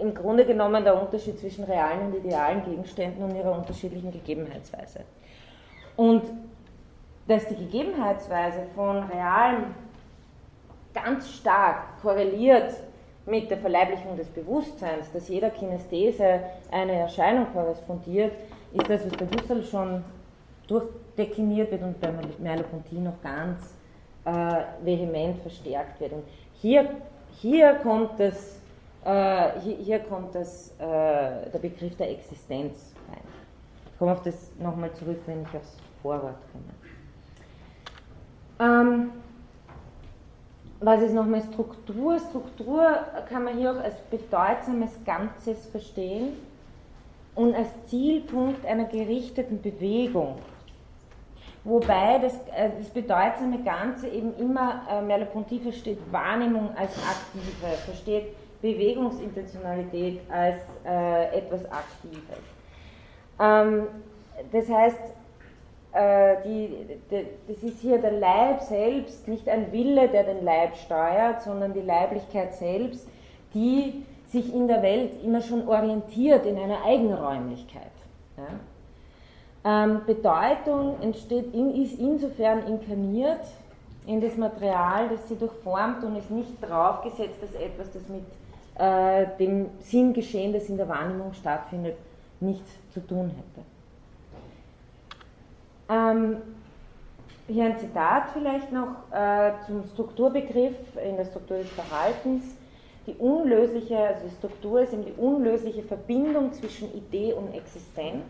im Grunde genommen der Unterschied zwischen realen und idealen Gegenständen und ihrer unterschiedlichen Gegebenheitsweise. Und dass die Gegebenheitsweise von Realem ganz stark korreliert mit der Verleiblichung des Bewusstseins, dass jeder Kinesthese eine Erscheinung korrespondiert, ist das, was bei Husserl schon durchdekliniert wird und bei Merleau-Ponty noch ganz äh, vehement verstärkt wird. Und hier, hier kommt, das, äh, hier, hier, kommt das, äh, der Begriff der Existenz rein. Ich komme auf das nochmal zurück, wenn ich aufs Vorwort komme. Ähm, was ist nochmal Struktur? Struktur kann man hier auch als bedeutsames Ganzes verstehen und als Zielpunkt einer gerichteten Bewegung. Wobei das, äh, das bedeutsame Ganze eben immer, äh, Merleau-Ponty versteht Wahrnehmung als aktive, versteht Bewegungsintentionalität als äh, etwas Aktives. Ähm, das heißt, die, die, das ist hier der Leib selbst, nicht ein Wille, der den Leib steuert, sondern die Leiblichkeit selbst, die sich in der Welt immer schon orientiert in einer Eigenräumlichkeit. Ja? Ähm, Bedeutung entsteht in, ist insofern inkarniert in das Material, das sie durchformt und ist nicht draufgesetzt als etwas, das mit äh, dem Sinngeschehen, das in der Wahrnehmung stattfindet, nichts zu tun hätte. Ähm, hier ein Zitat vielleicht noch äh, zum Strukturbegriff in der Struktur des Verhaltens. Die unlösliche, also die Struktur ist eben die unlösliche Verbindung zwischen Idee und Existenz.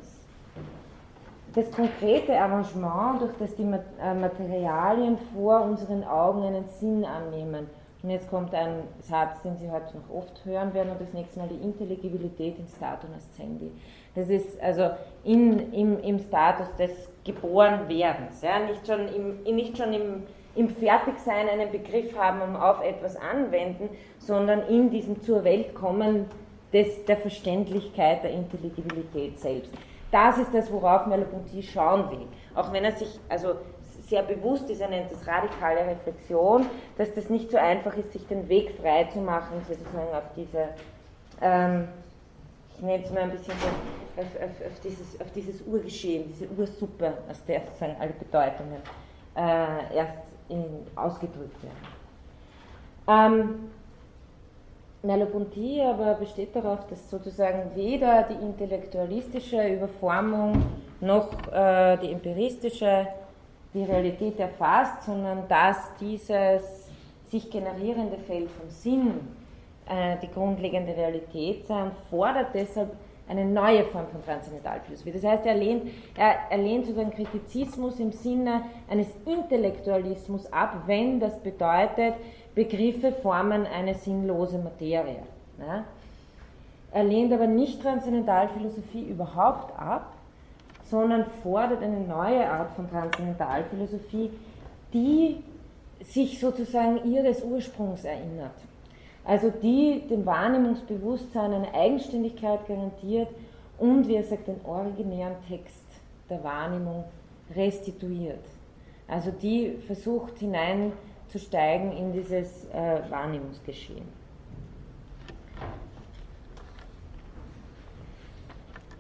Das konkrete Arrangement, durch das die äh, Materialien vor unseren Augen einen Sinn annehmen. Und jetzt kommt ein Satz, den Sie heute noch oft hören werden, und das nächste Mal die Intelligibilität in Statum Ascendi. Das ist also in, im, im Status des Geborenwerdens. Ja? Nicht schon, im, nicht schon im, im Fertigsein einen Begriff haben und auf etwas anwenden, sondern in diesem zur Welt kommen des, der Verständlichkeit, der Intelligibilität selbst. Das ist das, worauf Merleau-Ponty schauen will. Auch wenn er sich also sehr bewusst ist, er nennt das radikale Reflexion, dass das nicht so einfach ist, sich den Weg frei zu machen, sozusagen auf diese ähm, ich nenne es mal ein bisschen so, auf, auf, auf, dieses, auf dieses Urgeschehen, diese Ursuppe, aus der sozusagen alle Bedeutungen äh, erst in, ausgedrückt werden. Ähm, Merleau-Ponty aber besteht darauf, dass sozusagen weder die intellektualistische Überformung noch äh, die empiristische die Realität erfasst, sondern dass dieses sich generierende Feld vom Sinn die grundlegende Realität sei und fordert deshalb eine neue Form von Transzendentalphilosophie. Das heißt, er lehnt, er, er lehnt sozusagen Kritizismus im Sinne eines Intellektualismus ab, wenn das bedeutet, Begriffe formen eine sinnlose Materie. Ne? Er lehnt aber nicht Transzendentalphilosophie überhaupt ab, sondern fordert eine neue Art von Transzendentalphilosophie, die sich sozusagen ihres Ursprungs erinnert also die dem Wahrnehmungsbewusstsein eine Eigenständigkeit garantiert und, wie er sagt, den originären Text der Wahrnehmung restituiert. Also die versucht hineinzusteigen in dieses äh, Wahrnehmungsgeschehen.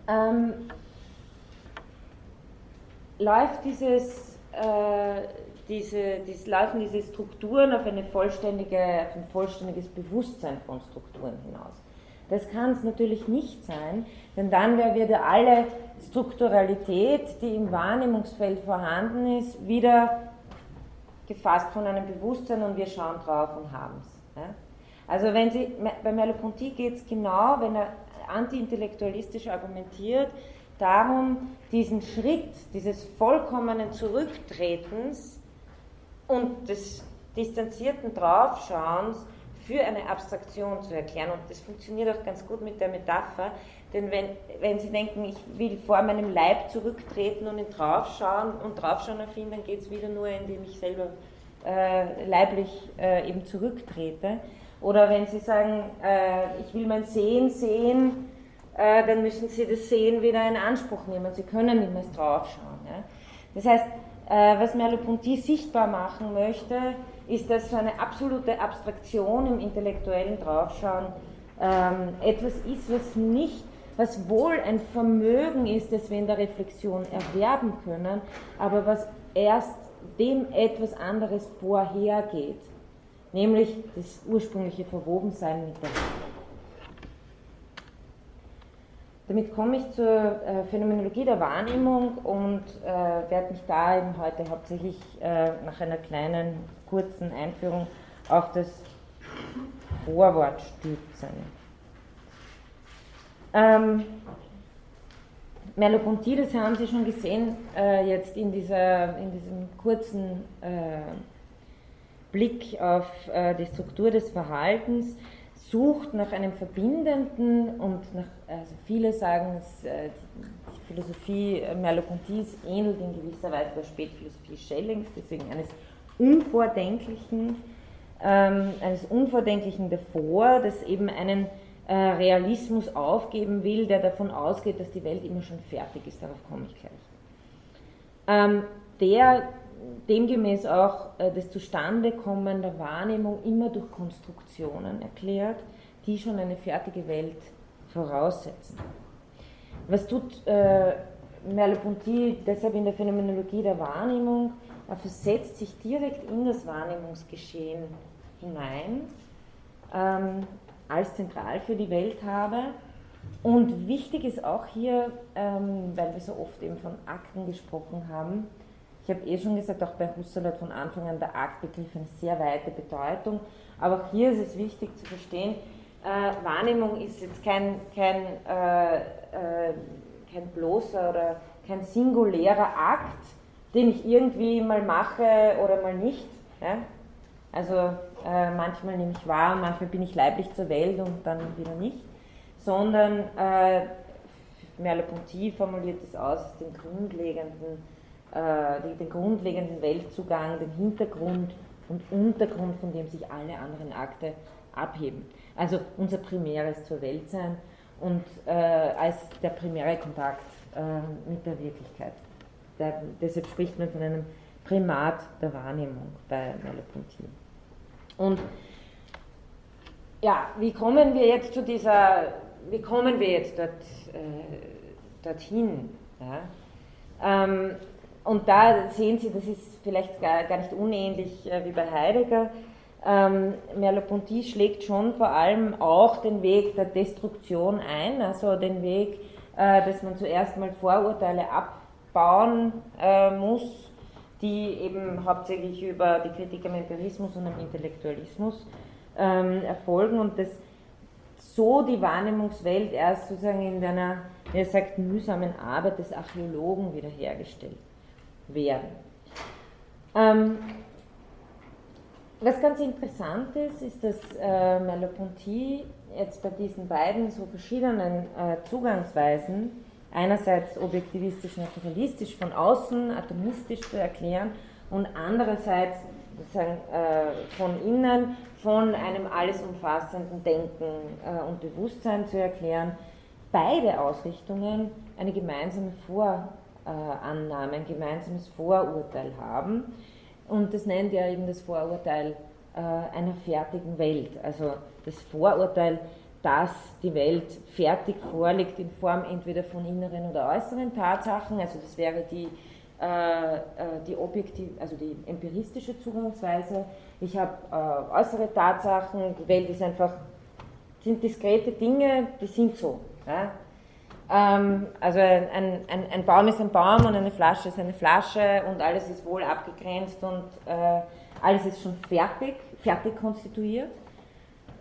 Ähm, läuft dieses äh, diese, diese, laufen diese Strukturen auf, eine vollständige, auf ein vollständiges Bewusstsein von Strukturen hinaus. Das kann es natürlich nicht sein, denn dann wäre wieder alle Strukturalität, die im Wahrnehmungsfeld vorhanden ist, wieder gefasst von einem Bewusstsein und wir schauen drauf und haben es. Ja? Also wenn Sie, bei Merleau-Ponty geht es genau, wenn er antiintellektualistisch argumentiert, darum, diesen Schritt dieses vollkommenen Zurücktretens und des distanzierten Draufschauens für eine Abstraktion zu erklären. Und das funktioniert auch ganz gut mit der Metapher, denn wenn, wenn Sie denken, ich will vor meinem Leib zurücktreten und ihn draufschauen und draufschauen erfinden, dann geht es wieder nur, indem ich selber äh, leiblich äh, eben zurücktrete. Oder wenn Sie sagen, äh, ich will mein Sehen sehen, äh, dann müssen Sie das Sehen wieder in Anspruch nehmen. Sie können nicht mehr draufschauen. Ja? Das heißt, was Merleau-Ponty sichtbar machen möchte, ist, dass so eine absolute Abstraktion im intellektuellen Draufschauen ähm, etwas ist, was nicht, was wohl ein Vermögen ist, das wir in der Reflexion erwerben können, aber was erst dem etwas anderes vorhergeht, nämlich das ursprüngliche Verwobensein mit der Welt. Damit komme ich zur äh, Phänomenologie der Wahrnehmung und äh, werde mich da eben heute hauptsächlich äh, nach einer kleinen, kurzen Einführung auf das Vorwort stützen. Ähm, Merleau-Ponty, das haben Sie schon gesehen, äh, jetzt in, dieser, in diesem kurzen äh, Blick auf die Struktur des Verhaltens, sucht nach einem verbindenden und nach, also viele sagen, äh, die Philosophie Merleau-Ponty's ähnelt in gewisser Weise der Spätphilosophie Schellings, deswegen eines Unvordenklichen, ähm, eines Unvordenklichen davor, das eben einen äh, Realismus aufgeben will, der davon ausgeht, dass die Welt immer schon fertig ist, darauf komme ich gleich. Ähm, der demgemäß auch äh, das Zustandekommen der Wahrnehmung immer durch Konstruktionen erklärt, die schon eine fertige Welt voraussetzen. Was tut äh, Merleau-Ponty deshalb in der Phänomenologie der Wahrnehmung? Er versetzt sich direkt in das Wahrnehmungsgeschehen hinein, ähm, als zentral für die Welt habe. Und wichtig ist auch hier, ähm, weil wir so oft eben von Akten gesprochen haben, ich habe eh schon gesagt, auch bei Husserl hat von Anfang an der Aktbegriff eine sehr weite Bedeutung, aber auch hier ist es wichtig zu verstehen, äh, Wahrnehmung ist jetzt kein, kein, äh, äh, kein bloßer oder kein singulärer Akt, den ich irgendwie mal mache oder mal nicht. Ja? Also äh, manchmal nehme ich wahr, manchmal bin ich leiblich zur Welt und dann wieder nicht, sondern äh, Merleau-Ponty formuliert es aus, den grundlegenden, den grundlegenden Weltzugang, den Hintergrund und Untergrund, von dem sich alle anderen Akte abheben. Also unser primäres zur Welt sein und äh, als der primäre Kontakt äh, mit der Wirklichkeit. Der, deshalb spricht man von einem Primat der Wahrnehmung bei Merleau-Ponty. Und ja, wie kommen wir jetzt zu dieser, wie kommen wir jetzt dort, äh, dorthin? Ja? Ähm, und da sehen Sie, das ist vielleicht gar, gar nicht unähnlich äh, wie bei Heidegger. Ähm, Merleau-Ponty schlägt schon vor allem auch den Weg der Destruktion ein, also den Weg, äh, dass man zuerst mal Vorurteile abbauen äh, muss, die eben hauptsächlich über die Kritik am Empirismus und am Intellektualismus ähm, erfolgen und dass so die Wahrnehmungswelt erst sozusagen in einer, wie er sagt, mühsamen Arbeit des Archäologen wiederhergestellt werden. Ähm, was ganz interessant ist, ist, dass äh, Merleau-Ponty jetzt bei diesen beiden so verschiedenen äh, Zugangsweisen, einerseits objektivistisch, naturalistisch von außen, atomistisch zu erklären und andererseits sozusagen, äh, von innen, von einem alles umfassenden Denken äh, und Bewusstsein zu erklären, beide Ausrichtungen eine gemeinsame Vorannahme, ein gemeinsames Vorurteil haben und das nennt er eben das Vorurteil äh, einer fertigen Welt. Also das Vorurteil, dass die Welt fertig vorliegt in Form entweder von inneren oder äußeren Tatsachen. Also das wäre die, äh, äh die objektiv, also die empiristische Zugangsweise. Ich habe äh, äußere Tatsachen, die Welt ist einfach, sind diskrete Dinge, die sind so. Ja? Ähm, also ein, ein, ein, Baum ist ein Baum und eine Flasche ist eine Flasche und alles ist wohl abgegrenzt und äh, alles ist schon fertig, fertig konstituiert.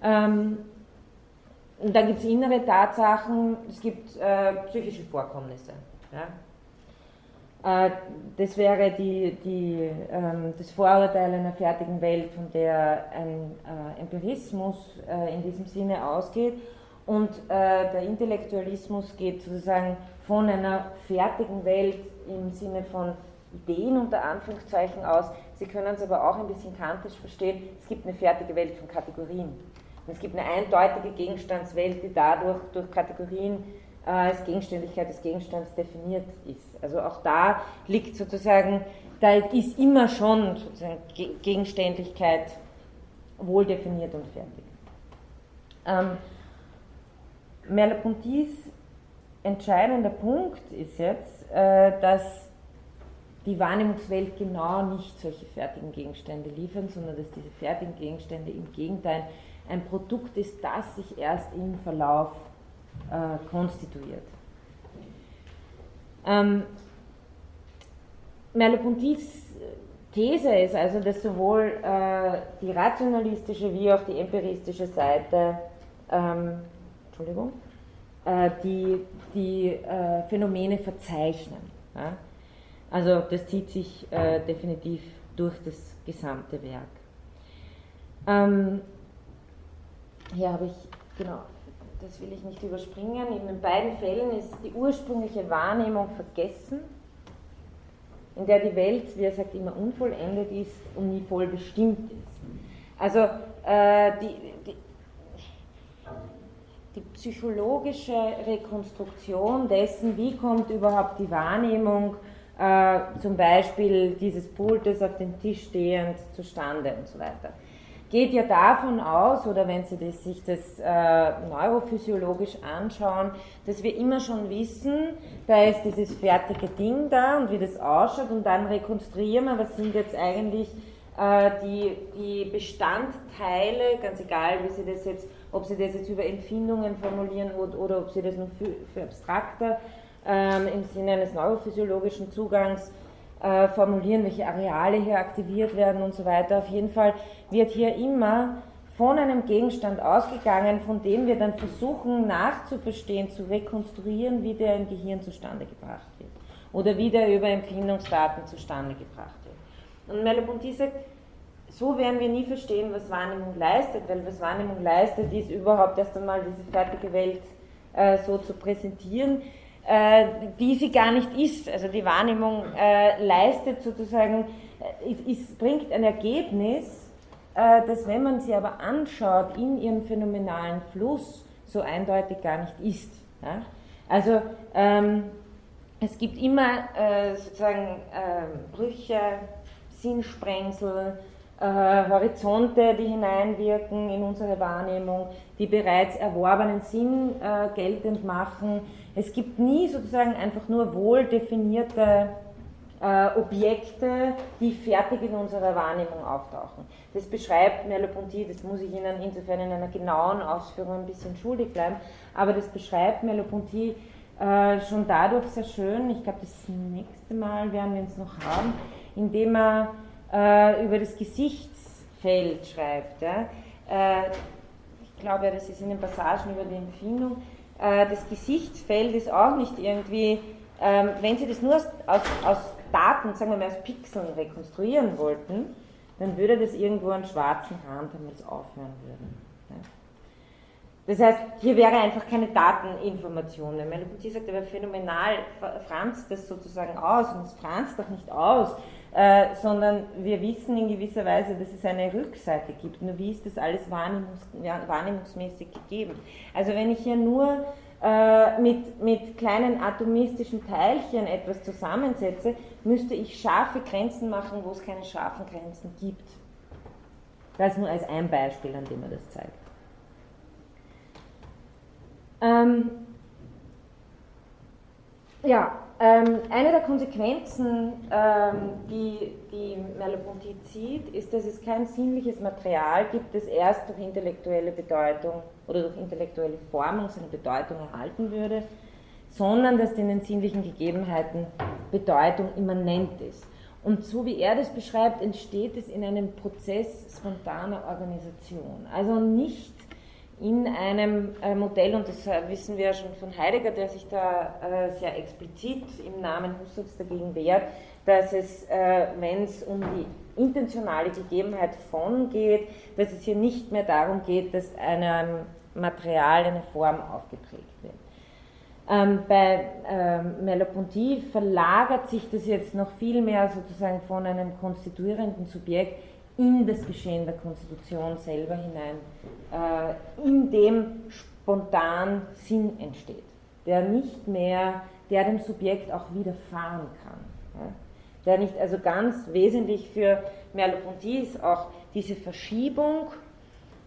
Ähm, und dann gibt es innere Tatsachen, es gibt äh, psychische Vorkommnisse. Ja? Äh, das wäre die, die, ähm, das Vorurteil einer fertigen Welt, von der ein äh, Empirismus äh, in diesem Sinne ausgeht und äh, der Intellektualismus geht sozusagen von einer fertigen Welt im Sinne von Ideen unter Anführungszeichen aus. Sie können es aber auch ein bisschen kantisch verstehen. Es gibt eine fertige Welt von Kategorien. Und es gibt eine eindeutige Gegenstandswelt, die dadurch durch Kategorien äh, als Gegenständigkeit des Gegenstands definiert ist. Also auch da liegt sozusagen, da ist immer schon sozusagen Gegenständlichkeit wohl definiert und fertig. Ähm, Merleau-Pontys entscheidender Punkt ist jetzt, äh, dass die Wahrnehmungswelt genau nicht solche fertigen Gegenstände liefern, sondern dass diese fertigen Gegenstände im Gegenteil ein Produkt ist, das sich erst im Verlauf äh, konstituiert. Ähm, Merleau-Pontys These ist also, dass sowohl äh, die rationalistische wie auch die empiristische Seite ähm, Entschuldigung, äh, die die äh, Phänomene verzeichnen. Also das zieht sich äh, definitiv durch das gesamte Werk. Ähm, hier habe ich, genau, das will ich nicht überspringen. In den beiden Fällen ist die ursprüngliche Wahrnehmung vergessen, in der die Welt, wie er sagt, immer unvollendet ist und nie voll bestimmt ist. Also äh, die, die, psychologische Rekonstruktion dessen, wie kommt überhaupt die Wahrnehmung äh, zum Beispiel dieses Pultes auf dem Tisch stehend zustande und so weiter. Geht ja davon aus, oder wenn Sie das, sich das äh, neurophysiologisch anschauen, dass wir immer schon wissen, da ist dieses fertige Ding da und wie das ausschaut und dann rekonstruieren wir, was sind jetzt eigentlich äh, die, die Bestandteile, ganz egal wie Sie das jetzt ob Sie das jetzt über Empfindungen formulieren oder, oder ob Sie das nur für, für abstrakter ähm, im Sinne eines neurophysiologischen Zugangs äh, formulieren, welche Areale hier aktiviert werden und so weiter. Auf jeden Fall wird hier immer von einem Gegenstand ausgegangen, von dem wir dann versuchen nachzuverstehen, zu rekonstruieren, wie der im Gehirn zustande gebracht wird oder wie der über Empfindungsdaten zustande gebracht wird. Und Merleau-Ponty sagt, so werden wir nie verstehen, was Wahrnehmung leistet, weil was Wahrnehmung leistet, ist überhaupt erst einmal diese fertige Welt äh, so zu präsentieren, äh, die sie gar nicht ist. Also die Wahrnehmung äh, leistet sozusagen, äh, ist, bringt ein Ergebnis, äh, das, wenn man sie aber anschaut, in ihrem phänomenalen Fluss so eindeutig gar nicht ist. Ja? Also ähm, es gibt immer äh, sozusagen ähm, Brüche, Sinnsprengsel, äh, Horizonte, die hineinwirken in unsere Wahrnehmung, die bereits erworbenen Sinn äh, geltend machen. Es gibt nie sozusagen einfach nur wohl definierte äh, Objekte, die fertig in unserer Wahrnehmung auftauchen. Das beschreibt Merleau-Ponty, das muss ich Ihnen insofern in einer genauen Ausführung ein bisschen schuldig bleiben, aber das beschreibt Merleau-Ponty äh, schon dadurch sehr schön, ich glaube das nächste Mal werden wir es noch haben, indem er äh, über das Gesichtsfeld schreibt. Ja. Äh, ich glaube, das ist in den Passagen über die Empfindung. Äh, das Gesichtsfeld ist auch nicht irgendwie, ähm, wenn Sie das nur aus, aus, aus Daten, sagen wir mal aus Pixeln rekonstruieren wollten, dann würde das irgendwo einen schwarzen wenn es aufhören würden. Das heißt, hier wäre einfach keine Dateninformation. Meine Politik sagt, aber phänomenal franzt das sozusagen aus und es franzt doch nicht aus, äh, sondern wir wissen in gewisser Weise, dass es eine Rückseite gibt. Nur wie ist das alles wahrnehmungs wahrnehmungsmäßig gegeben? Also wenn ich hier nur äh, mit, mit kleinen atomistischen Teilchen etwas zusammensetze, müsste ich scharfe Grenzen machen, wo es keine scharfen Grenzen gibt. Das nur als ein Beispiel, an dem er das zeigt. Ähm, ja, ähm, eine der Konsequenzen, ähm, die, die Merleau-Ponty zieht, ist, dass es kein sinnliches Material gibt, das erst durch intellektuelle Bedeutung oder durch intellektuelle Formung seine Bedeutung erhalten würde, sondern dass in den sinnlichen Gegebenheiten Bedeutung immanent ist. Und so wie er das beschreibt, entsteht es in einem Prozess spontaner Organisation. Also nicht in einem äh, Modell, und das äh, wissen wir ja schon von Heidegger, der sich da äh, sehr explizit im Namen Husserls dagegen wehrt, dass es, wenn es um die intentionale Gegebenheit von geht, dass es hier nicht mehr darum geht, dass einem Material eine Form aufgeprägt wird. Ähm, bei ähm, Merleau-Ponty verlagert sich das jetzt noch viel mehr sozusagen von einem konstituierenden Subjekt in das Geschehen der Konstitution selber hinein, äh, in dem spontan Sinn entsteht, der nicht mehr, der dem Subjekt auch widerfahren kann. Ja? Der nicht, also ganz wesentlich für Merleau-Ponty ist auch diese Verschiebung,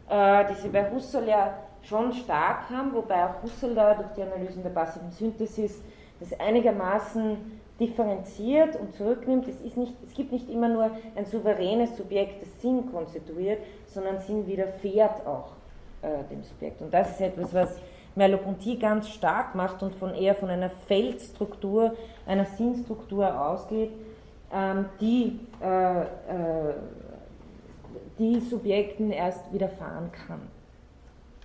äh, die sie bei Husserl ja schon stark haben, wobei auch Husserl da durch die Analysen der passiven Synthesis das einigermaßen differenziert und zurücknimmt. Es, ist nicht, es gibt nicht immer nur ein souveränes Subjekt, das Sinn konstituiert, sondern Sinn widerfährt auch äh, dem Subjekt. Und das ist etwas, was Merleau-Ponty ganz stark macht und von eher von einer Feldstruktur, einer Sinnstruktur ausgeht, ähm, die, äh, äh, die Subjekten erst widerfahren kann.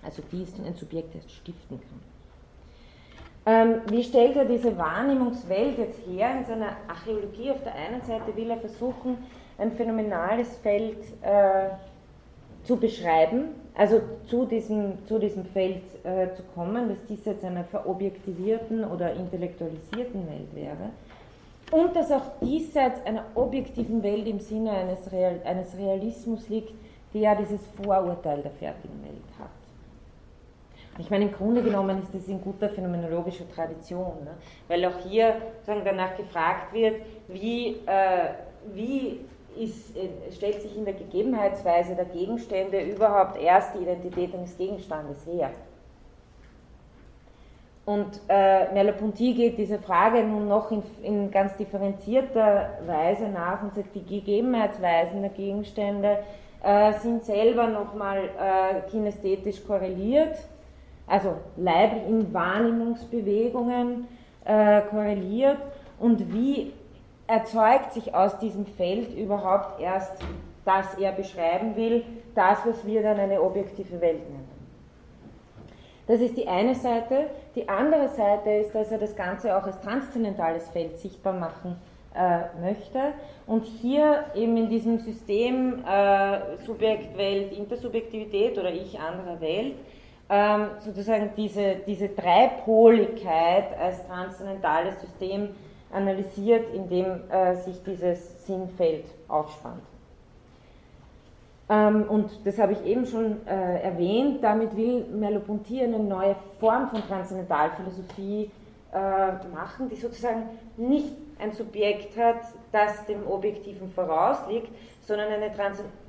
Also die ein Subjekt erst stiften kann. Ähm, wie stellt er diese Wahrnehmungswelt jetzt her in seiner Archäologie? Auf der einen Seite will er versuchen, ein phänomenales Feld äh, zu beschreiben, also zu diesem, zu diesem Feld äh, zu kommen, dass dies jetzt einer verobjektivierten oder intellektualisierten Welt wäre. Und dass auch diesseits einer objektiven Welt im Sinne eines, Real, eines Realismus liegt, der dieses Vorurteil der fertigen Welt hat. Ich meine, im Grunde genommen ist das in guter phänomenologischer Tradition, ne? weil auch hier sagen, danach gefragt wird, wie, äh, wie ist, äh, stellt sich in der Gegebenheitsweise der Gegenstände überhaupt erst die Identität eines Gegenstandes her. Und äh, Merleau-Ponty geht dieser Frage nun noch in, in, ganz differenzierter Weise nach und sagt, die Gegebenheitsweisen der Gegenstände äh, sind selber nochmal äh, kinästhetisch korreliert, also leiblich in Wahrnehmungsbewegungen äh, korreliert und wie erzeugt sich aus diesem Feld überhaupt erst, das er beschreiben will, das, was wir dann eine objektive Welt nennen. Das ist die eine Seite. Die andere Seite ist, dass er das Ganze auch als transzendentales Feld sichtbar machen äh, möchte und hier eben in diesem System äh, Subjekt, Welt, Intersubjektivität oder Ich, anderer Welt ähm, sozusagen diese, diese Dreipoligkeit als transzendentales System analysiert, in dem äh, sich dieses Sinnfeld aufspannt. Ähm, und das habe ich eben schon äh, erwähnt, damit will Merleau-Ponty eine neue Form von Transzendentalphilosophie äh, machen, die sozusagen nicht ein Subjekt hat, das dem Objektiven vorausliegt, sondern eine Transzendentalphilosophie,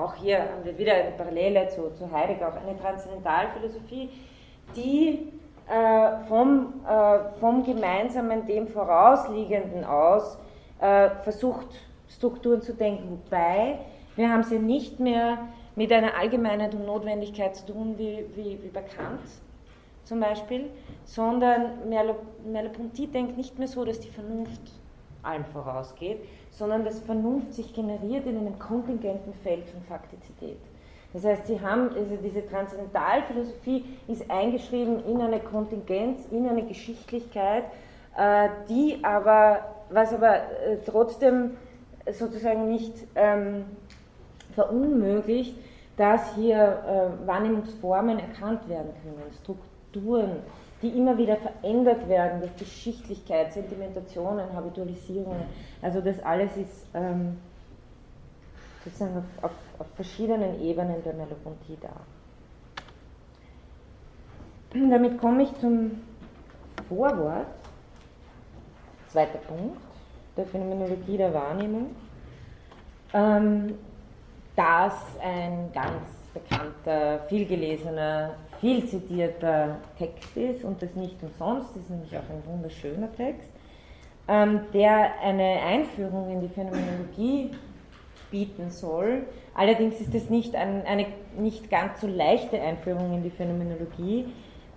auch hier haben wir wieder eine Parallele zu, zu Heidegger, auch eine Transzendentalphilosophie, die äh, vom, äh, vom Gemeinsamen, dem Vorausliegenden aus äh, versucht, Strukturen zu denken, wobei wir haben ja nicht mehr mit einer Allgemeinheit und Notwendigkeit zu tun, wie, wie, wie bei Kant zum Beispiel, sondern Merleau-Ponty denkt nicht mehr so, dass die Vernunft allem vorausgeht, sondern dass Vernunft sich generiert in einem kontingenten Feld von Faktizität. Das heißt, sie haben, also diese Transzendentalphilosophie ist eingeschrieben in eine Kontingenz, in eine Geschichtlichkeit, äh, die aber, was aber äh, trotzdem sozusagen nicht ähm, verunmöglicht, dass hier äh, Wahrnehmungsformen erkannt werden können, Strukturen, die immer wieder verändert werden durch Geschichtlichkeit, Sentimentationen, Habitualisierungen. Also das alles ist ähm, sozusagen auf, auf, auf, verschiedenen Ebenen der Melopontie da. Damit komme ich zum Vorwort, zweiter Punkt, der Phänomenologie der Wahrnehmung. Ähm, das ein ganz bekannter, vielgelesener, viel zitierter Text ist und das nicht umsonst, das ist nämlich auch ein wunderschöner Text, ähm, der eine Einführung in die Phänomenologie bieten soll. Allerdings ist es nicht ein, eine nicht ganz so leichte Einführung in die Phänomenologie,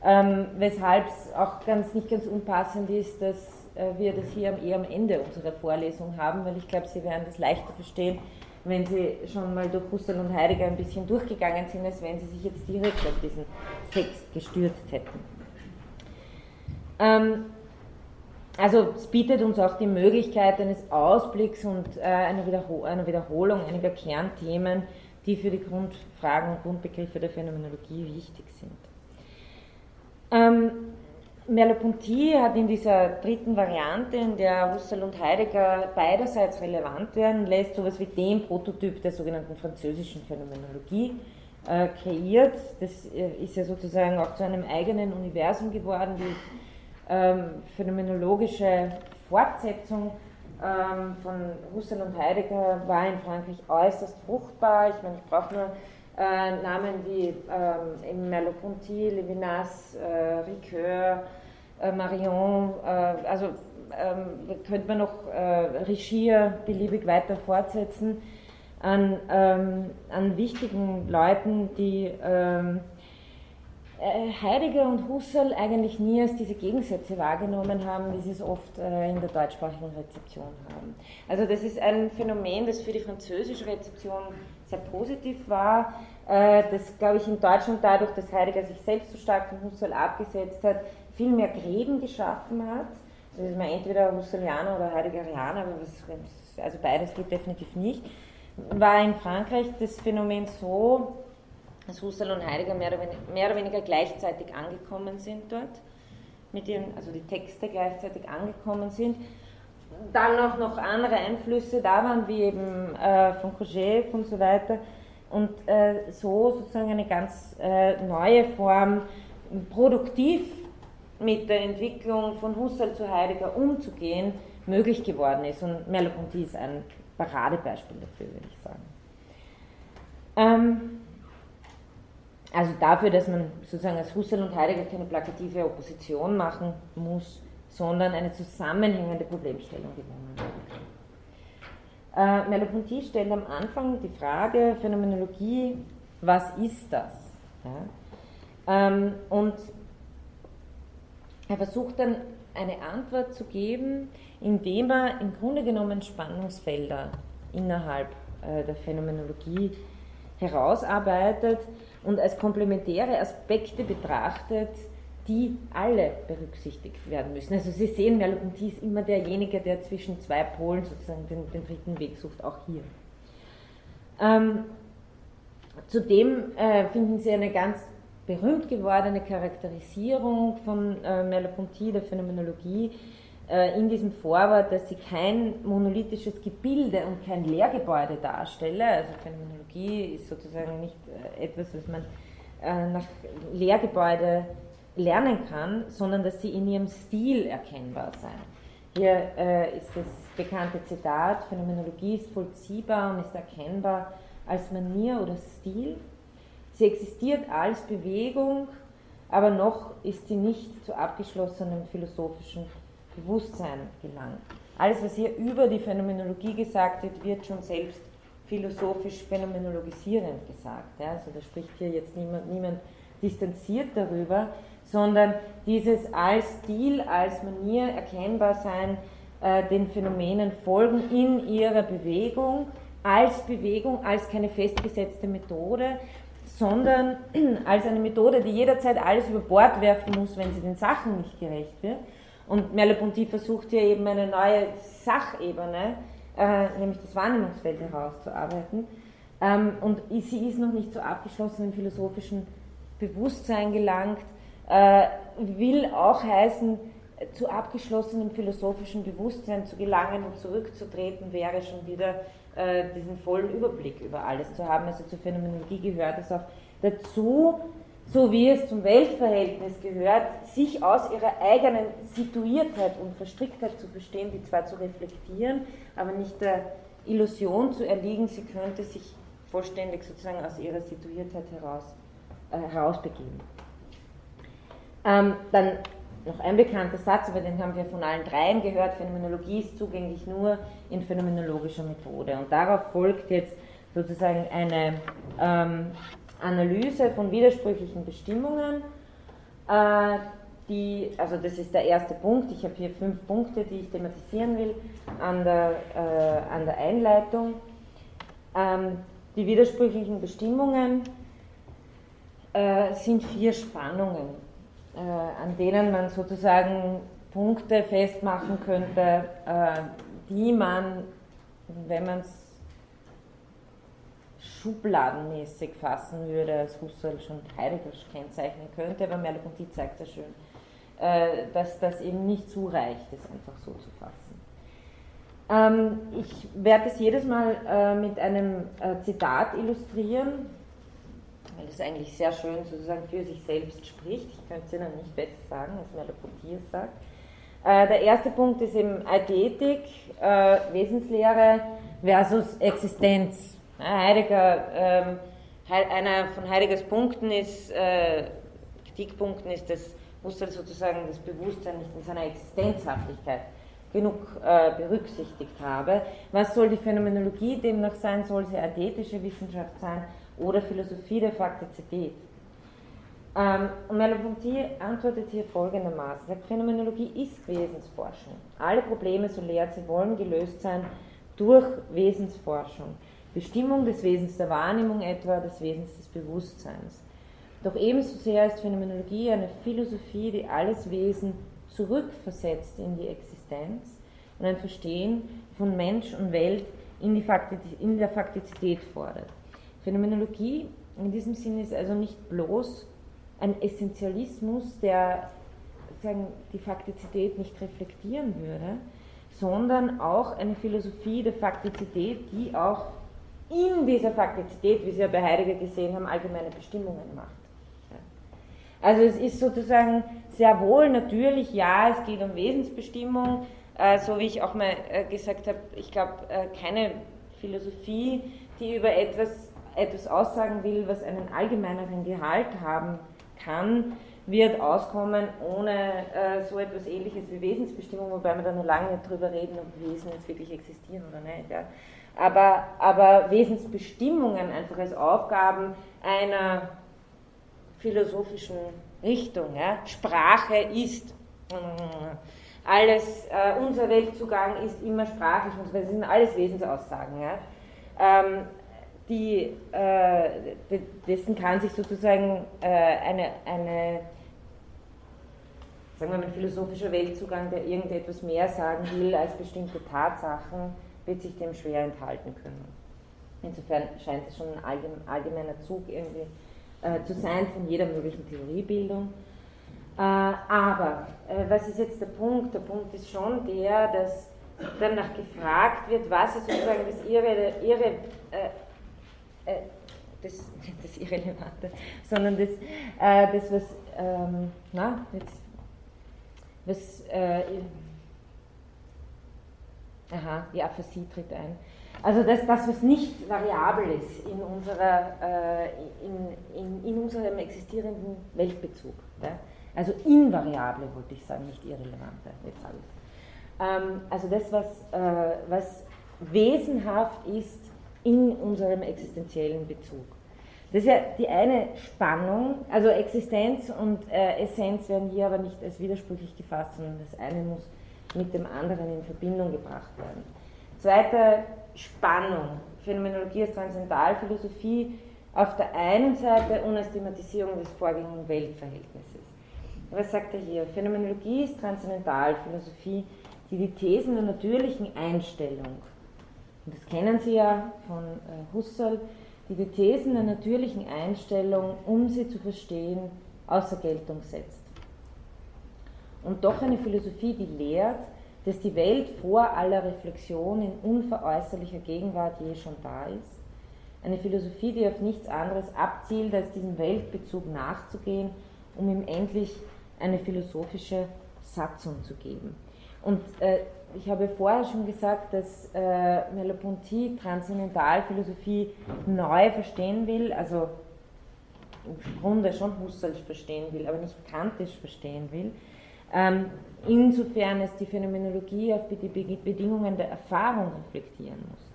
ähm, weshalb es auch ganz, nicht ganz unpassend ist, dass äh, wir das hier eher am Ende unserer Vorlesung haben, weil ich glaube, Sie werden das leichter verstehen, wenn Sie schon mal durch Husserl und Heidegger ein bisschen durchgegangen sind, als wenn Sie sich jetzt direkt auf diesen Text gestürzt hätten. Ähm, also es bietet uns auch die Möglichkeit eines Ausblicks und äh, einer, Wiederhol einer, Wiederholung einiger Kernthemen, die für die Grundfragen und Grundbegriffe der Phänomenologie wichtig sind. Ähm, Merleau-Ponty hat in dieser dritten Variante, in der Husserl und Heidegger beiderseits relevant werden, lässt sowas wie den Prototyp der sogenannten französischen Phänomenologie äh, kreiert. Das äh, ist ja sozusagen auch zu einem eigenen Universum geworden, die ähm, phänomenologische Fortsetzung ähm, von Husserl und Heidegger war in Frankreich äußerst fruchtbar. Ich meine, ich brauche nur äh, Namen wie ähm, Merleau-Ponty, Levinas, äh, Ricoeur, äh, Marion, äh, also ähm, könnte man noch äh, Richier beliebig weiter fortsetzen an, ähm, an wichtigen Leuten, die ähm, äh, Heidegger und Husserl eigentlich nie als diese Gegensätze wahrgenommen haben, wie sie es oft äh, in der deutschsprachigen Rezeption haben. Also das ist ein Phänomen, das für die französische Rezeption sehr positiv war, äh, das, glaube ich, in Deutschland dadurch, dass Heidegger sich selbst so stark von Husserl abgesetzt hat, viel mehr Gräben geschaffen hat. Also ist man entweder Husserlianer oder Heideggerianer, aber was, also beides geht definitiv nicht. War in Frankreich das Phänomen so, dass Husserl und Heidegger mehr oder, weniger, mehr oder weniger gleichzeitig angekommen sind dort, mit ihren, also die Texte gleichzeitig angekommen sind. Dann auch noch andere Einflüsse da waren, wie eben äh, von Coget und so weiter. Und äh, so sozusagen eine ganz äh, neue Form, produktiv mit der Entwicklung von Husserl zu Heidegger umzugehen, möglich geworden ist. Und Merleau-Ponty ist ein Paradebeispiel dafür, würde ich sagen. Ähm, also dafür, dass man sozusagen als Husserl und Heidegger keine plakative Opposition machen muss, sondern eine zusammenhängende Problemstellung gewonnen werden Äh, Merleau-Ponty stellt am Anfang die Frage, Phänomenologie, was ist das? Ja? Ähm, und er versucht dann eine Antwort zu geben, indem er im Grunde genommen Spannungsfelder innerhalb äh, der Phänomenologie herausarbeitet und als komplementäre Aspekte betrachtet, die alle berücksichtigt werden müssen. Also Sie sehen, Merleau-Ponty ist immer derjenige, der zwischen zwei Polen sozusagen den, den dritten Weg sucht, auch hier. Ähm, zudem äh, finden Sie eine ganz berühmt gewordene Charakterisierung von äh, Merleau-Ponty der Phänomenologie äh, in diesem Vorwort, dass sie kein monolithisches Gebilde und kein Lehrgebäude darstelle. Also Phänomenologie ist sozusagen nicht äh, etwas, was man äh, nach Lehrgebäude lernen kann, sondern dass sie in ihrem Stil erkennbar sein. Hier äh, ist das bekannte Zitat, Phänomenologie ist vollziehbar und ist erkennbar als Manier oder Stil. Sie existiert als Bewegung, aber noch ist sie nicht zu abgeschlossenem philosophischen Bewusstsein gelangt. Alles, was hier über die Phänomenologie gesagt wird, wird schon selbst philosophisch phänomenologisierend gesagt. Ja? Also da spricht hier jetzt niemand, niemand distanziert darüber, sondern dieses als Stil, als Manier erkennbar sein, äh, den Phänomenen folgen in ihrer Bewegung, als Bewegung, als keine festgesetzte Methode, sondern als eine Methode, die jederzeit alles über Bord werfen muss, wenn sie den Sachen nicht gerecht wird. Und Merleau-Ponty versucht hier eben eine neue Sachebene, äh, nämlich das Wahrnehmungsfeld herauszuarbeiten. Ähm, und sie ist noch nicht zu abgeschlossenen philosophischen Bewusstsein gelangt, will auch heißen, zu abgeschlossenem philosophischen Bewusstsein zu gelangen und zurückzutreten, wäre schon wieder äh, diesen vollen Überblick über alles zu haben. Also zur Phänomenologie gehört es auch dazu, so wie es zum Weltverhältnis gehört, sich aus ihrer eigenen Situiertheit und Verstricktheit zu verstehen, die zwar zu reflektieren, aber nicht der Illusion zu erliegen, sie könnte sich vollständig sozusagen aus ihrer Situiertheit heraus, äh, herausbegeben. Ähm, dann noch ein bekannter Satz, aber den haben wir von allen dreien gehört, Phänomenologie ist zugänglich nur in phänomenologischer Methode. Und darauf folgt jetzt sozusagen eine ähm, Analyse von widersprüchlichen Bestimmungen. Äh, die, also das ist der erste Punkt. Ich habe hier fünf Punkte, die ich thematisieren will an der, äh, an der Einleitung. Ähm, die widersprüchlichen Bestimmungen äh, sind vier Spannungen, äh, an denen man sozusagen Punkte festmachen könnte, äh, die man, wenn man es schubladenmäßig fassen würde, als Husserl schon Heidegger kennzeichnen könnte, aber Merleau-Ponty zeigt sehr schön, äh, dass das eben nicht zureicht, es einfach so zu fassen. Ähm, ich werde es jedes Mal äh, mit einem äh, Zitat illustrieren, weil es eigentlich sehr schön sozusagen für sich selbst spricht. Ich könnte es Ihnen nicht besser sagen, als Merleau-Ponty es sagt. Der erste Punkt ist eben Eidetik, Wesenslehre versus Existenz. Heidegger, ähm, einer von Heideggers Punkten ist, äh, Kritikpunkten ist, dass Husserl sozusagen das Bewusstsein nicht in seiner Existenzhaftigkeit genug äh, berücksichtigt habe. Was soll die Phänomenologie demnach sein? Soll sie ästhetische Wissenschaft sein oder Philosophie der Faktizität? Ähm, Merleau-Ponty antwortet hier folgendermaßen: sagt, Phänomenologie ist Wesensforschung. Alle Probleme, so lehrt sie, wollen gelöst sein durch Wesensforschung. Bestimmung des Wesens der Wahrnehmung etwa, des Wesens des Bewusstseins. Doch ebenso sehr ist Phänomenologie eine Philosophie, die alles Wesen zurückversetzt in die Existenz und ein Verstehen von Mensch und Welt in, die in der Faktizität fordert. Phänomenologie in diesem Sinne ist also nicht bloß ein Essentialismus, der sagen, die Faktizität nicht reflektieren würde, sondern auch eine Philosophie der Faktizität, die auch in dieser Faktizität, wie Sie ja bei Heidegger gesehen haben, allgemeine Bestimmungen macht. Also es ist sozusagen sehr wohl natürlich, ja, es geht um Wesensbestimmung, äh, so wie ich auch mal äh, gesagt habe, ich glaube, äh, keine Philosophie, die über etwas, etwas aussagen will, was einen allgemeineren Gehalt haben kann, wird auskommen ohne äh, so etwas ähnliches wie Wesensbestimmung, wobei wir da noch lange nicht drüber reden, ob Wesen jetzt wirklich existieren oder nicht. Ja. aber, aber Wesensbestimmungen einfach als Aufgaben einer philosophischen Richtung. Ja. Sprache ist alles, äh, unser Weltzugang ist immer sprachlich, und das sind alles Wesensaussagen. Ja. Ähm, die, äh, dessen kann sich sozusagen äh, eine, eine sagen wir mal, ein philosophischer Weltzugang, der irgendetwas mehr sagen will als bestimmte Tatsachen, wird sich dem schwer enthalten können. Insofern scheint es schon ein allgemeiner Zug irgendwie äh, zu sein von jeder möglichen Theoriebildung. Äh, aber äh, was ist jetzt der Punkt? Der Punkt ist schon der, dass danach gefragt wird, was ist sozusagen das ihre, ihre äh, das, das Irrelevante, sondern das, äh, das was, ähm, na, jetzt, was, äh, aha, die Aphasie tritt ein. Also das, das, was nicht variabel ist in, unserer, äh, in, in, in unserem existierenden Weltbezug. Ja? Also invariable, wollte ich sagen, nicht irrelevante. Jetzt ähm, also das, was, äh, was wesenhaft ist in unserem existenziellen Bezug. Das ist ja die eine Spannung, also Existenz und äh, Essenz werden hier aber nicht als widersprüchlich gefasst, sondern das eine muss mit dem anderen in Verbindung gebracht werden. Zweite Spannung, Phänomenologie als Transzendentalphilosophie, auf der einen Seite und als Thematisierung des vorgängigen Weltverhältnisses. Was sagt er hier? Phänomenologie ist Transzendentalphilosophie, die die Thesen der natürlichen Einstellung und das kennen Sie ja von äh, Husserl, die die Thesen der natürlichen Einstellung, um sie zu verstehen, außer Geltung setzt. Und doch eine Philosophie, die lehrt, dass die Welt vor aller Reflexion in unveräußerlicher Gegenwart je schon da ist. Eine Philosophie, die auf nichts anderes abzielt, als diesem Weltbezug nachzugehen, um ihm endlich eine philosophische Satzung zu geben. Und äh, ich habe vorher schon gesagt, dass äh, Merleau-Ponty Transzendentalphilosophie neu verstehen will, also im Grunde schon Husserl verstehen will, aber nicht kantisch verstehen will. Ähm, insofern es die Phänomenologie auf die Bedingungen der Erfahrung reflektieren muss.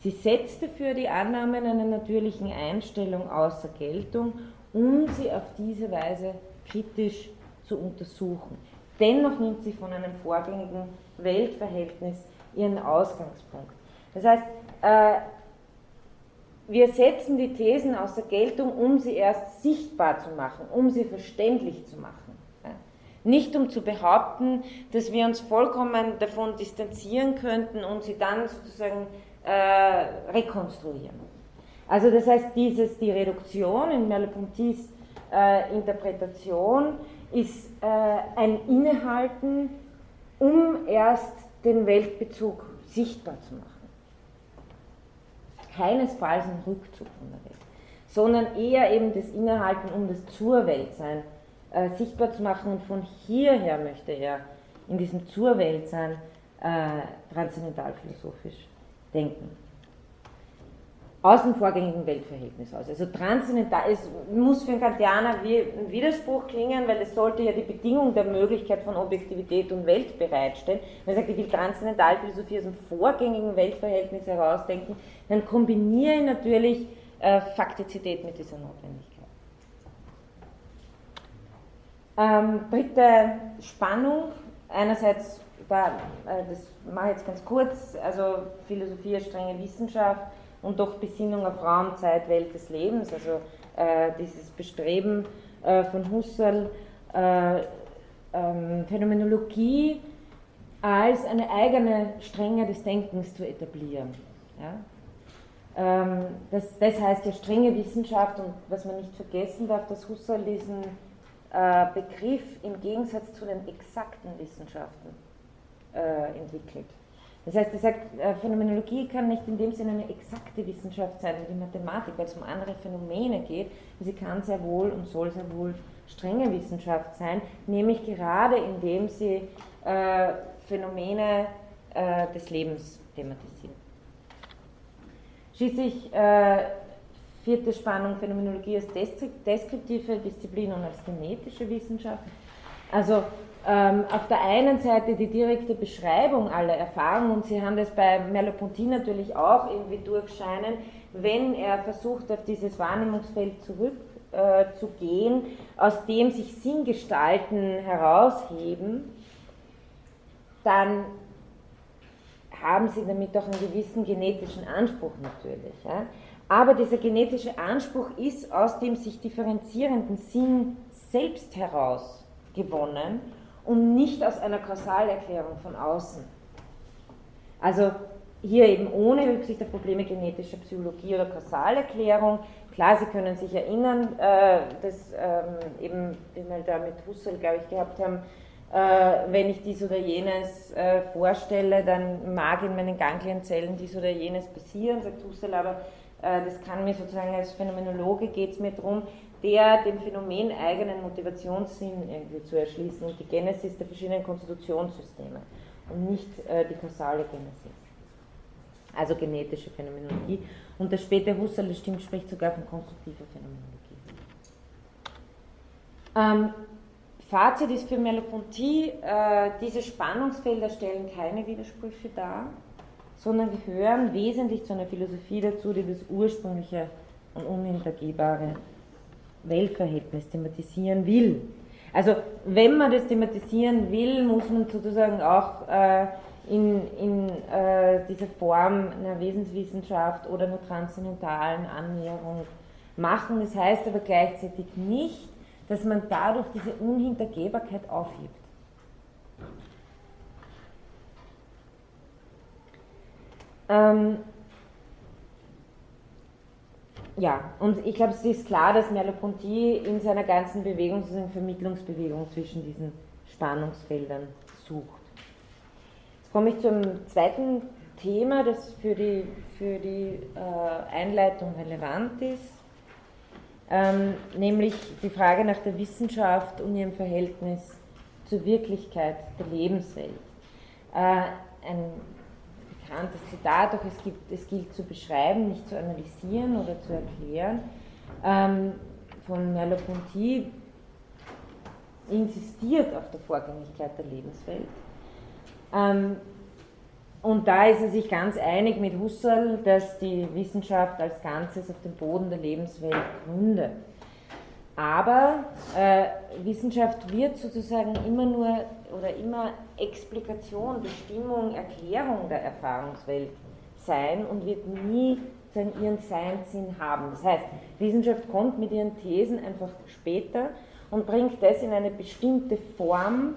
Sie setzte für die Annahmen einer natürlichen Einstellung außer Geltung, um sie auf diese Weise kritisch zu untersuchen. Dennoch nimmt sie von einem vorgängigen Weltverhältnis ihren Ausgangspunkt. Das heißt, äh, wir setzen die Thesen außer Geltung, um sie erst sichtbar zu machen, um sie verständlich zu machen. Nicht um zu behaupten, dass wir uns vollkommen davon distanzieren könnten und sie dann sozusagen äh, rekonstruieren. Also das heißt, dieses, die Reduktion in Merleau-Pontys äh, Interpretation ist äh, ein Innehalten, um erst den Weltbezug sichtbar zu machen. Keinesfalls ein Rückzug von der Welt, sondern eher eben das Innehalten, um das zur Weltsein äh, sichtbar zu machen. Und von hierher möchte er in diesem zur Weltsein äh, transzendentalphilosophisch denken aus dem vorgängigen Weltverhältnis aus. Also transzendental, es muss für einen Kantianer wie ein Widerspruch klingen, weil es sollte ja die Bedingung der Möglichkeit von Objektivität und Welt bereitstellen. Wenn er sagt, ich will Transzendentalphilosophie aus dem vorgängigen Weltverhältnis herausdenken, dann kombiniere ich natürlich äh, Faktizität mit dieser Notwendigkeit. Ähm, dritte Spannung, einerseits, da, äh, das mache ich jetzt ganz kurz, also Philosophie als strenge Wissenschaft, und doch Besinnung auf Raum, Zeit, Welt des Lebens, also äh, dieses Bestreben äh, von Husserl, äh, ähm, Phänomenologie als eine eigene Strenge des Denkens zu etablieren. Ja? Ähm, das, das, heißt ja strenge Wissenschaft und was man nicht vergessen darf, dass Husserl diesen äh, Begriff im Gegensatz zu den exakten Wissenschaften äh, entwickelt. Das heißt, er sagt, äh, Phänomenologie kann nicht in dem Sinne eine exakte Wissenschaft sein wie die Mathematik, weil es um andere Phänomene geht. Sie kann sehr wohl und soll sehr wohl strenge Wissenschaft sein, nämlich gerade indem sie äh, Phänomene äh, des Lebens thematisiert. Schließlich äh, vierte Spannung Phänomenologie als deskriptive Disziplin und als genetische Wissenschaft. Also ähm, auf der einen Seite die direkte Beschreibung aller Erfahrungen, und Sie haben das bei Merleau-Ponty natürlich auch irgendwie durchscheinen, wenn er versucht, auf dieses Wahrnehmungsfeld zurückzugehen, äh, aus dem sich Sinngestalten herausheben, dann haben sie damit auch einen gewissen genetischen Anspruch natürlich. Ja? Aber dieser genetische Anspruch ist aus dem sich differenzierenden Sinn selbst heraus gewonnen und nicht aus einer Kausalerklärung von außen. Also hier eben ohne Rücksicht auf Probleme genetischer Psychologie oder Kausalerklärung. Klar, Sie können sich erinnern, äh, dass ähm, eben, den wir da mit Husserl, glaube ich, gehabt haben, äh, wenn ich dies oder jenes äh, vorstelle, dann mag in meinen Ganglienzellen dies oder jenes passieren, sagt Husserl, aber äh, das kann mir sozusagen als Phänomenologe geht es mir darum, der dem Phänomen eigenen Motivationssinn irgendwie zu erschließen und die Genesis der verschiedenen Konstitutionssysteme und nicht äh, die kausale Genesis. Also genetische Phänomenologie. Und der späte Husserl, das stimmt, spricht sogar von konstruktiver Phänomenologie. Ähm, Fazit ist für Merleau-Ponty, äh, diese Spannungsfelder stellen keine Widersprüche dar, sondern gehören wesentlich zu einer Philosophie dazu, die das ursprüngliche und unhintergehbare Weltverhältnis thematisieren will. Also wenn man das thematisieren will, muss man sozusagen auch äh, in, in äh, dieser Form einer Wesenswissenschaft oder einer transzendentalen Annäherung machen. Das heißt aber gleichzeitig nicht, dass man dadurch diese Unhintergehbarkeit aufhebt. Ähm, ja, und ich glaube, es ist klar, dass Merleau-Ponty in seiner ganzen Bewegung, sozusagen Vermittlungsbewegung zwischen diesen Spannungsfeldern sucht. Jetzt komme ich zum zweiten Thema, das für die, für die äh, Einleitung relevant ist, ähm, nämlich die Frage nach der Wissenschaft und ihrem Verhältnis zur Wirklichkeit der Lebenswelt. Äh, ein bekanntes Zitat, doch es, gibt, es gilt zu beschreiben, nicht zu analysieren oder zu erklären, ähm, von Merleau-Ponty insistiert auf der Vorgänglichkeit der Lebenswelt. Ähm, und da ist er sich ganz einig mit Husserl, dass die Wissenschaft als Ganzes auf dem Boden der Lebenswelt gründet. Aber äh, Wissenschaft wird sozusagen immer nur oder immer Explikation, Bestimmung, Erklärung der Erfahrungswelt sein und wird nie ihren Seinssinn haben. Das heißt, Wissenschaft kommt mit ihren Thesen einfach später und bringt das in eine bestimmte Form,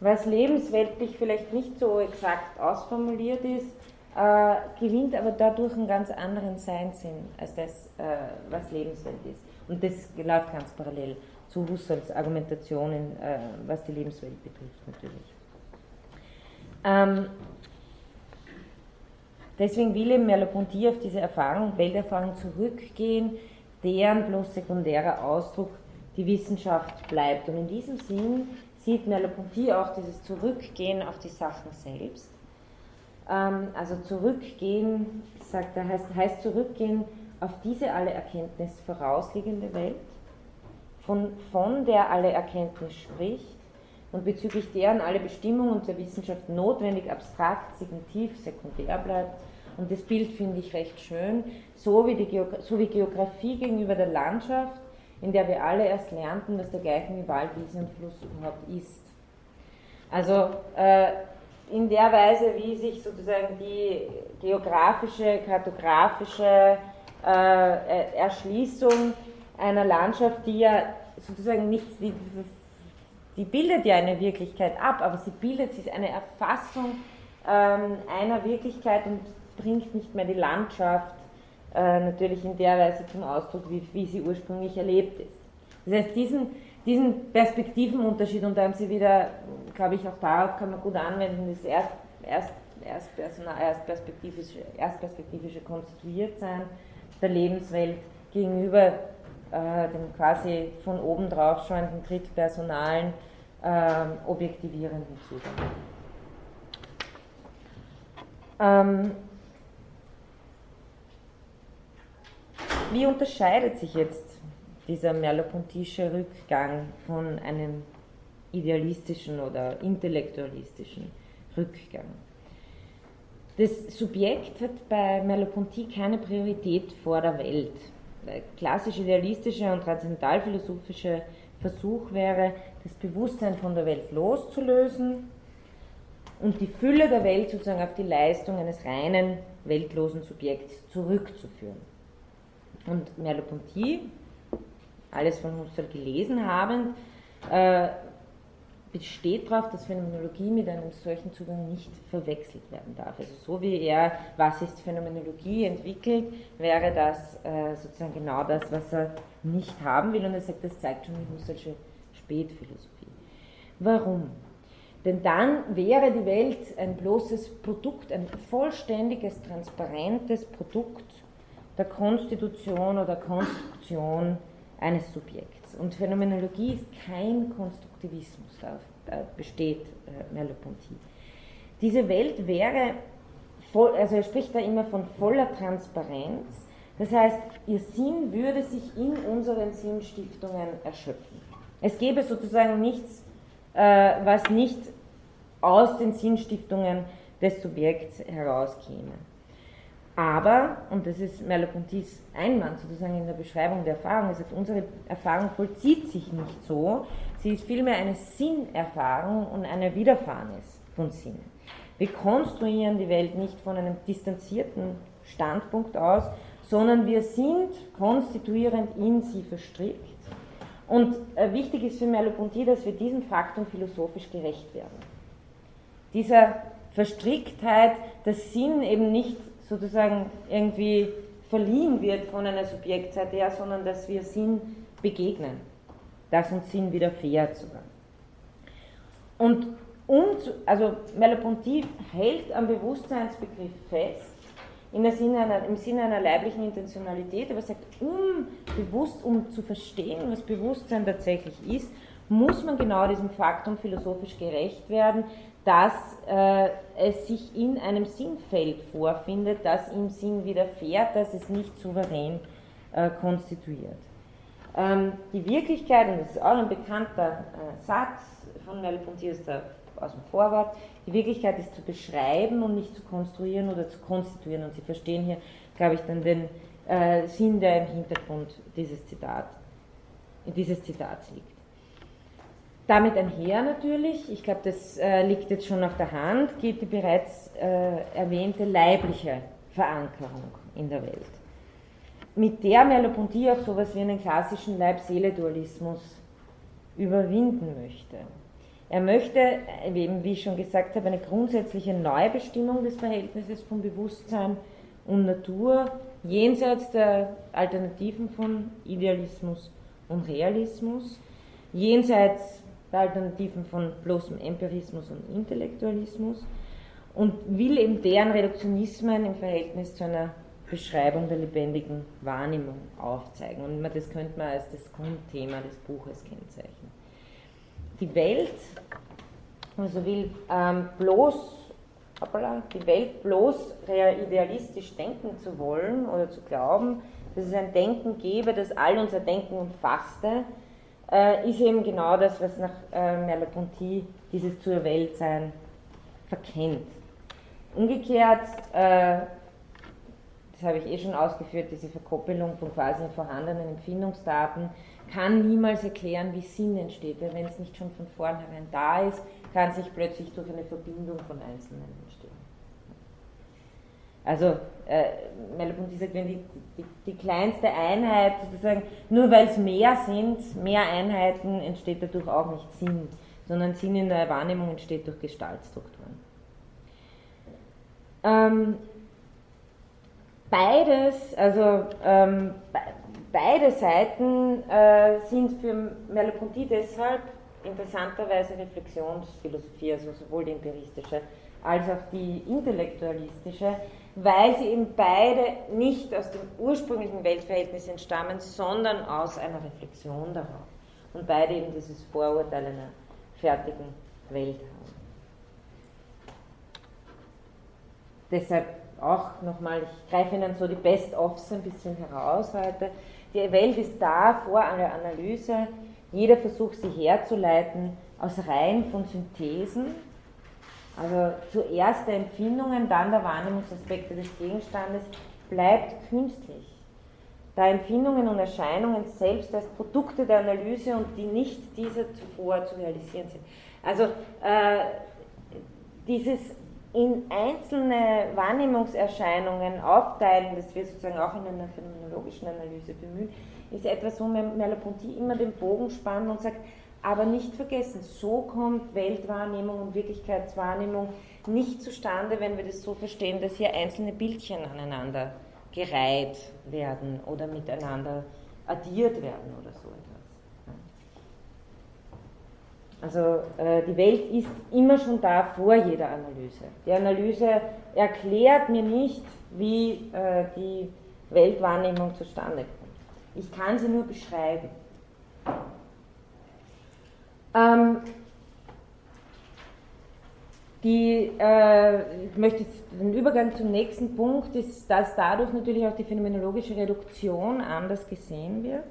was lebensweltlich vielleicht nicht so exakt ausformuliert ist, äh, gewinnt aber dadurch einen ganz anderen Seinssinn als das, äh, was Lebenswelt ist. Und das läuft ganz parallel zu Husserls Argumentationen, äh, was die Lebenswelt betrifft natürlich. Ähm, deswegen will eben Merleau-Ponty auf diese Erfahrung, Welterfahrung zurückgehen, deren bloß sekundärer Ausdruck die Wissenschaft bleibt. Und in diesem Sinn sieht Merleau-Ponty auch dieses Zurückgehen auf die Sachen selbst. Ähm, also zurückgehen, sagt er, heißt, heißt zurückgehen auf diese alle Erkenntnis vorausliegende Welt, von, von der alle Erkenntnis spricht und bezüglich deren alle Bestimmungen der Wissenschaft notwendig, abstrakt, signitiv, sekundär bleibt. Und das Bild finde ich recht schön, so wie, die so wie Geografie gegenüber der Landschaft, in der wir alle erst lernten, was dergleichen wie Wald, Wiese und Fluss überhaupt ist. Also äh, in der Weise, wie sich sozusagen die geografische, kartografische äh, Erschließung einer Landschaft, die ja sozusagen nichts, die, die bildet ja eine Wirklichkeit ab, aber sie bildet, sie ist eine Erfassung ähm, einer Wirklichkeit und bringt nicht mehr die Landschaft äh, natürlich in der Weise zum Ausdruck, wie, wie sie ursprünglich erlebt ist. Das heißt, diesen, diesen Perspektivenunterschied, und da haben Sie wieder, glaube ich, auch darauf kann man gut anwenden, das erst, erst, erst, erstperspektivische, erstperspektivische Konstituiertsein der Lebenswelt gegenüber äh, dem quasi von oben drauf schauenden drittpersonalen äh, objektivierenden Zugang. Ähm, wie unterscheidet sich jetzt dieser merleau-pontische Rückgang von einem idealistischen oder intellektualistischen Rückgang. Das Subjekt hat bei Merleau-Ponty keine Priorität vor der Welt. Der klassisch idealistische und transzendentalphilosophische Versuch wäre, das Bewusstsein von der Welt loszulösen und die Fülle der Welt sozusagen auf die Leistung eines reinen, weltlosen Subjekts zurückzuführen. Und Merleau-Ponty, alles von Husserl gelesen habend, äh, besteht darauf, dass Phänomenologie mit einem solchen Zugang nicht verwechselt werden darf. Also so wie er Was ist Phänomenologie entwickelt, wäre das äh, sozusagen genau das, was er nicht haben will. Und er sagt, das zeigt schon die Husserlsche Spätphilosophie. Warum? Denn dann wäre die Welt ein bloßes Produkt, ein vollständiges, transparentes Produkt der Konstitution oder Konstruktion eines Subjekts. Und Phänomenologie ist kein Konstruktivismus, da besteht äh, Merleau-Ponty. Diese Welt wäre, voll, also er spricht da immer von voller Transparenz, das heißt, ihr Sinn würde sich in unseren Sinnstiftungen erschöpfen. Es gäbe sozusagen nichts, äh, was nicht aus den Sinnstiftungen des Subjekts herauskäme. Aber, und das ist Merleau-Pontys Einwand sozusagen in der Beschreibung der Erfahrung, er sagt, unsere Erfahrung vollzieht sich nicht so, sie ist vielmehr eine Sinnerfahrung und eine Widerfahrenes von Sinnen. Wir konstruieren die Welt nicht von einem distanzierten Standpunkt aus, sondern wir sind konstituierend in sie verstrickt. Und äh, wichtig ist für Merleau-Ponty, dass wir diesem Faktum philosophisch gerecht werden. Dieser Verstricktheit, dass Sinn eben nicht sozusagen irgendwie verliehen wird von einer Subjektseite her, sondern dass wir Sinn begegnen, dass uns Sinn widerfährt sogar. Und um also Merleau-Ponty hält am Bewusstseinsbegriff fest, Sinne einer, im Sinne einer leiblichen Intentionalität, aber sagt, um bewusst, um zu verstehen, was Bewusstsein tatsächlich ist, muss man genau diesem Faktum philosophisch gerecht werden, dass äh, es sich in einem Sinnfeld vorfindet, das ihm Sinn widerfährt, dass es nicht souverän äh, konstituiert. Ähm, die Wirklichkeit, und das ist auch ein bekannter äh, Satz von Merleau-Ponty aus dem Vorwort, die Wirklichkeit ist zu beschreiben und nicht zu konstruieren oder zu konstituieren. Und Sie verstehen hier, glaube ich, dann den äh, Sinn, der im Hintergrund dieses, Zitat, dieses Zitats liegt. Damit einher natürlich, ich glaube, das äh, liegt jetzt schon auf der Hand, geht die bereits äh, erwähnte leibliche Verankerung in der Welt. Mit der Merleau-Ponty auch sowas wie einen klassischen Leib-Seele-Dualismus überwinden möchte. Er möchte, eben wie ich schon gesagt habe, eine grundsätzliche Neubestimmung des Verhältnisses von Bewusstsein und Natur jenseits der Alternativen von Idealismus und Realismus, jenseits der Alternativen von bloßem Empirismus und Intellektualismus und will eben deren Reduktionismen im Verhältnis zu einer Beschreibung der lebendigen Wahrnehmung aufzeigen. Und das könnte man als das Grundthema des Buches kennzeichnen. Die Welt, also will ähm, bloß, die Welt bloß idealistisch denken zu wollen oder zu glauben, dass es ein Denken gäbe, das all unser Denken umfasste, äh, ist eben genau das, was nach äh, Merleau-Ponty dieses zur Weltsein verkennt. Umgekehrt, äh, das habe ich eh schon ausgeführt, diese Verkoppelung von quasi vorhandenen Empfindungsdaten kann niemals erklären, wie Sinn entsteht, weil wenn es nicht schon von vornherein da ist, kann sich plötzlich durch eine Verbindung von Einzelnen entstehen. Also äh, Merleau-Ponty sagt, wenn die, die, die, kleinste Einheit sozusagen, nur weil es mehr sind, mehr Einheiten, entsteht dadurch auch nicht Sinn, sondern Sinn in der Wahrnehmung entsteht durch Gestaltstrukturen. Ähm, beides, also ähm, beide Seiten äh, sind für Merleau-Ponty deshalb interessanterweise Reflexionsphilosophie, also sowohl die empiristische als auch die intellektualistische, weil sie eben beide nicht aus dem ursprünglichen Weltverhältnis entstammen, sondern aus einer Reflexion darauf. Und beide eben dieses Vorurteil einer fertigen Welt haben. Deshalb auch nochmal, ich greife Ihnen so die Best-ofs ein bisschen heraus heute. Die Welt ist da vor einer Analyse. Jeder Versuch, sie herzuleiten, aus Reihen von Synthesen, also zuerst der Empfindungen, dann der Wahrnehmungsaspekte des Gegenstandes, bleibt künstlich. Da Empfindungen und Erscheinungen selbst als Produkte der Analyse und die nicht dieser zuvor zu realisieren sind. Also äh, dieses in einzelne Wahrnehmungserscheinungen aufteilen, das wir sozusagen auch in einer phänomenologischen Analyse bemühen, ist etwas, wo Merleau-Ponty immer den Bogen spannt und sagt, aber nicht vergessen, so kommt Weltwahrnehmung und Wirklichkeitswahrnehmung nicht zustande, wenn wir das so verstehen, dass hier einzelne Bildchen aneinander gereiht werden oder miteinander addiert werden oder so etwas. Also äh, die Welt ist immer schon da vor jeder Analyse. Die Analyse erklärt mir nicht, wie äh, die Weltwahrnehmung zustande kommt. Ich kann sie nur beschreiben. Ähm, die, äh, ich möchte den Übergang zum nächsten Punkt, ist, dass dadurch natürlich auch die phänomenologische Reduktion anders gesehen wird.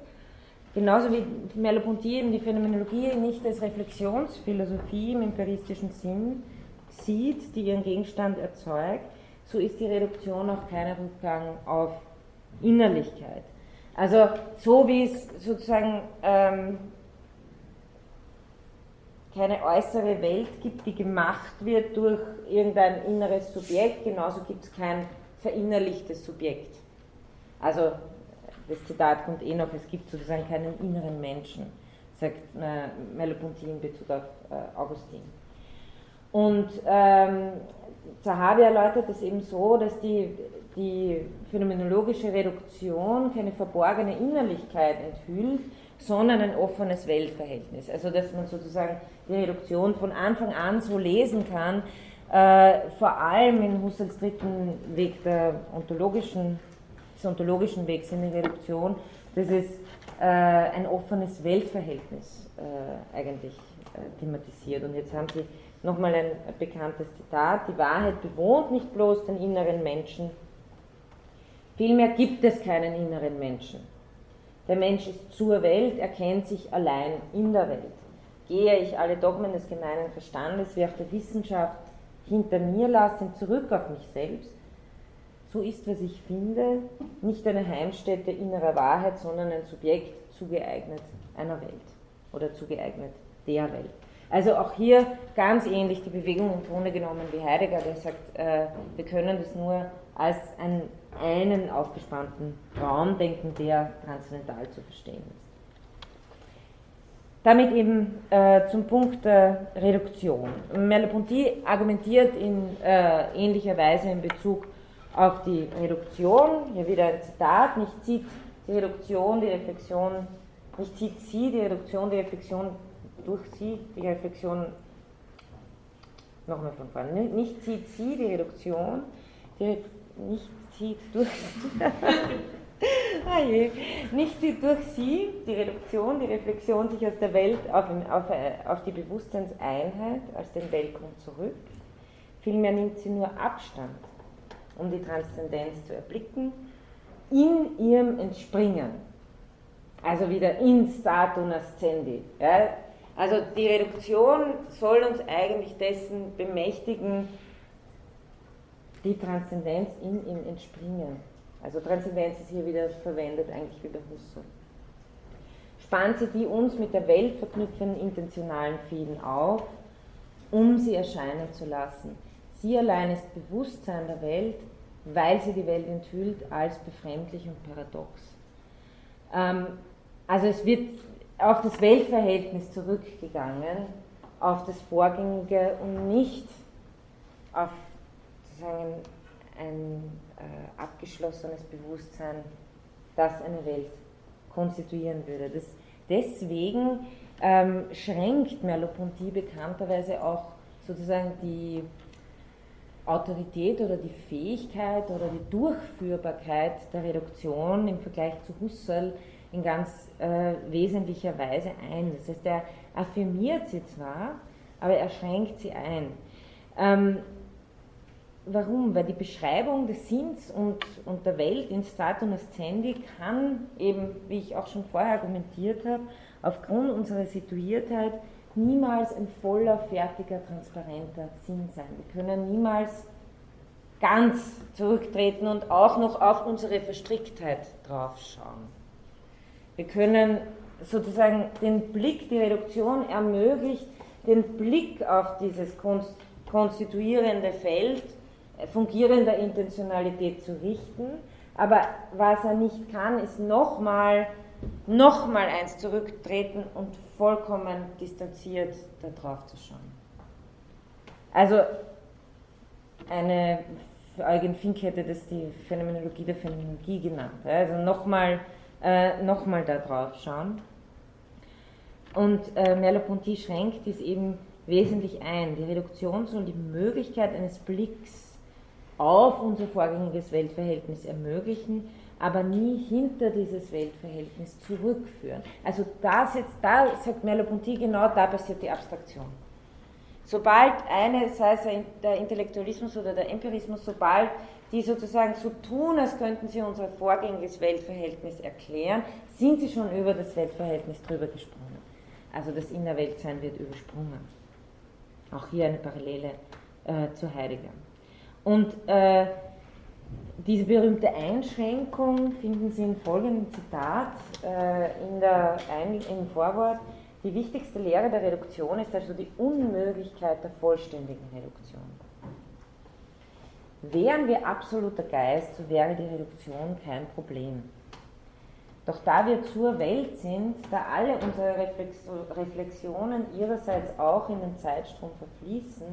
Genauso wie Merleau-Ponty eben die Phänomenologie nicht als Reflexionsphilosophie im empiristischen Sinn sieht, die ihren Gegenstand erzeugt, so ist die Reduktion auch kein Rückgang auf Innerlichkeit. Also so wie es sozusagen ähm, keine äußere Welt gibt, die gemacht wird durch irgendein inneres Subjekt, genauso gibt es kein verinnerlichtes Subjekt. Also das Zitat kommt eh noch, es gibt sozusagen keinen inneren Menschen, sagt äh, Merleau-Ponty in Bezug auf äh, Augustin. Und ähm, Zahavi erläutert es eben so, dass die, die phänomenologische Reduktion keine verborgene Innerlichkeit enthüllt, sondern ein offenes Weltverhältnis. Also dass man sozusagen die Reduktion von Anfang an so lesen kann, äh, vor allem in Husserls dritten Weg der ontologischen, ontologischen Wegs in die Reduktion, dass es äh, ein offenes Weltverhältnis äh, eigentlich äh, thematisiert. Und jetzt haben Sie nochmal ein bekanntes Zitat, die Wahrheit bewohnt nicht bloß den inneren Menschen, vielmehr gibt es keinen inneren Menschen. Der Mensch ist zur Welt, er kennt sich allein in der Welt. Gehe ich alle Dogmen des gemeinen Verstandes wie auch der Wissenschaft hinter mir lassend zurück auf mich selbst, so ist, was ich finde, nicht eine Heimstätte innerer Wahrheit, sondern ein Subjekt zugeeignet einer Welt oder zugeeignet der Welt. Also auch hier ganz ähnlich die Bewegung im Grunde genommen wie Heidegger, der sagt, äh, wir können das nur als ein einen aufgespannten Raum denken, der transzendental zu verstehen ist. Damit eben äh, zum Punkt der Reduktion. Merleau-Ponty argumentiert in äh, ähnlicher Weise in Bezug auf die Reduktion. Hier wieder ein Zitat: Nicht zieht die Reduktion die Reflexion, nicht zieht sie die Reduktion die Reflexion durch sie, die Reflexion, nochmal von vorne, nicht zieht sie die Reduktion, die, nicht zieht durch ah je. Nicht zieht durch sie, die Reduktion, die Reflexion sich aus der Welt auf, auf, auf die Bewusstseinseinheit, als den Weltgrund zurück. Vielmehr nimmt sie nur Abstand, um die Transzendenz zu erblicken, in ihrem Entspringen. Also wieder in statum ascendi. Ja? Also die Reduktion soll uns eigentlich dessen bemächtigen, die Transzendenz in ihm entspringen. Also Transzendenz ist hier wieder verwendet, eigentlich wie bei Husserl. Spannt sie die uns mit der Welt verknüpfenden intentionalen Fäden auf, um sie erscheinen zu lassen. Sie allein ist Bewusstsein der Welt, weil sie die Welt enthüllt als befremdlich und paradox. Ähm, also es wird auf das Weltverhältnis zurückgegangen, auf das Vorgängige und nicht auf sozusagen ein äh, abgeschlossenes Bewusstsein, das eine Welt konstituieren würde. Das, deswegen ähm, schränkt Merleau-Ponty bekannterweise auch sozusagen die Autorität oder die Fähigkeit oder die Durchführbarkeit der Reduktion im Vergleich zu Husserl in ganz äh, wesentlicher Weise ein. Das heißt, er affirmiert sie zwar, aber er schränkt sie ein. Ähm, Warum? Weil die Beschreibung des Sinns und, und der Welt in Statum Ascendi kann eben, wie ich auch schon vorher argumentiert habe, aufgrund unserer Situiertheit niemals ein voller, fertiger, transparenter Sinn sein. Wir können niemals ganz zurücktreten und auch noch auf unsere Verstricktheit draufschauen. Wir können sozusagen den Blick, die Reduktion ermöglicht, den Blick auf dieses konstituierende Feld äh, fungierender Intentionalität zu richten. Aber was er nicht kann, ist nochmal noch eins zurücktreten und vollkommen distanziert darauf zu schauen. Also eine Eugen Fink hätte das die Phänomenologie der Phänomenologie genannt. Also nochmal äh, noch da drauf schauen. Und äh, Merleau-Ponty schränkt dies eben wesentlich ein. Die Reduktion soll die Möglichkeit eines Blicks auf unser vorgängiges Weltverhältnis ermöglichen, aber nie hinter dieses Weltverhältnis zurückführen. Also da, jetzt, da sagt Merleau-Ponty genau, da passiert die Abstraktion. Sobald eine, sei es der Intellektualismus oder der Empirismus, sobald die sozusagen so tun, als könnten sie unser vorgängiges Weltverhältnis erklären, sind sie schon über das Weltverhältnis drüber gesprungen. Also das Innerweltsein wird übersprungen. Auch hier eine Parallele äh, zu Heidegger. Und äh, diese berühmte Einschränkung finden Sie in folgendem Zitat äh, in der Ein im Vorwort. Die wichtigste Lehre der Reduktion ist also die Unmöglichkeit der vollständigen Reduktion. Wären wir absoluter Geist, so wäre die Reduktion kein Problem. Doch da wir zur Welt sind, da alle unsere Reflexionen ihrerseits auch in den Zeitstrom verfließen,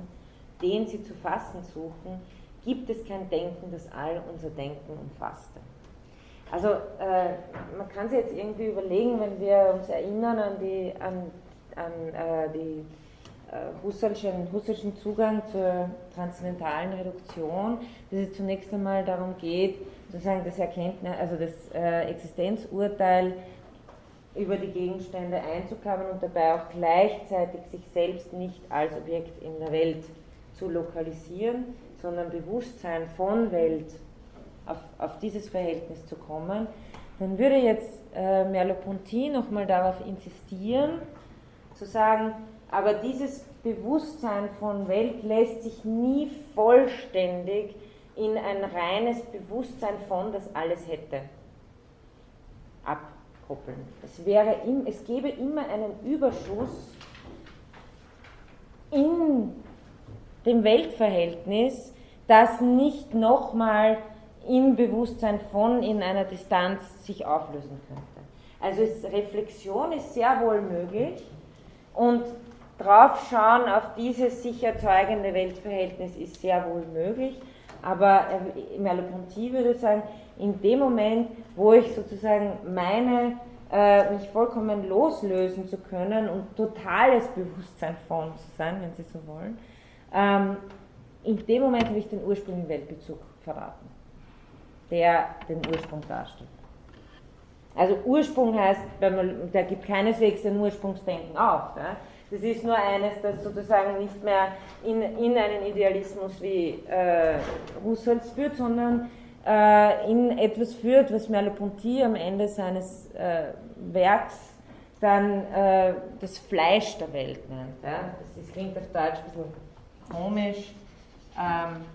den sie zu fassen suchen, gibt es kein Denken, das all unser Denken umfasste. Also äh, man kann sich jetzt irgendwie überlegen, wenn wir uns erinnern an, die, an, an äh, die äh, Husserlschen, Husserlschen Zugang zur transzendentalen Reduktion, dass es zunächst einmal darum geht, sozusagen das Erkenntnis, also das äh, Existenzurteil über die Gegenstände einzuklammern und dabei auch gleichzeitig sich selbst nicht als Objekt in der Welt zu lokalisieren, sondern Bewusstsein von Welt auf, auf dieses Verhältnis zu kommen, dann würde jetzt äh, Merleau-Ponty nochmal darauf insistieren, zu sagen, aber dieses Bewusstsein von Welt lässt sich nie vollständig in ein reines Bewusstsein von, das alles hätte, abkoppeln. Es, wäre, es gäbe immer einen Überschuss in dem Weltverhältnis, das nicht nochmal im Bewusstsein von in einer Distanz sich auflösen könnte. Also es, Reflexion ist sehr wohl möglich und draufschauen auf dieses sich erzeugende Weltverhältnis ist sehr wohl möglich, aber Merleau-Ponty würde sagen, in dem Moment, wo ich sozusagen meine, äh, mich vollkommen loslösen zu können und totales Bewusstsein von zu sein, wenn Sie so wollen, ähm, in dem Moment habe ich den ursprünglichen Weltbezug verraten, der den Ursprung darstellt. Also Ursprung heißt, da gibt keineswegs ein Ursprungsdenken auf. Ne? Das ist nur eines, das sozusagen nicht mehr in, in einen Idealismus wie äh, Husserls führt, sondern äh, in etwas führt, was Merleau-Ponty am Ende seines äh, Werks dann äh, das Fleisch der Welt nennt. Ja? Das, das klingt auf Deutsch ein bisschen komisch, ähm,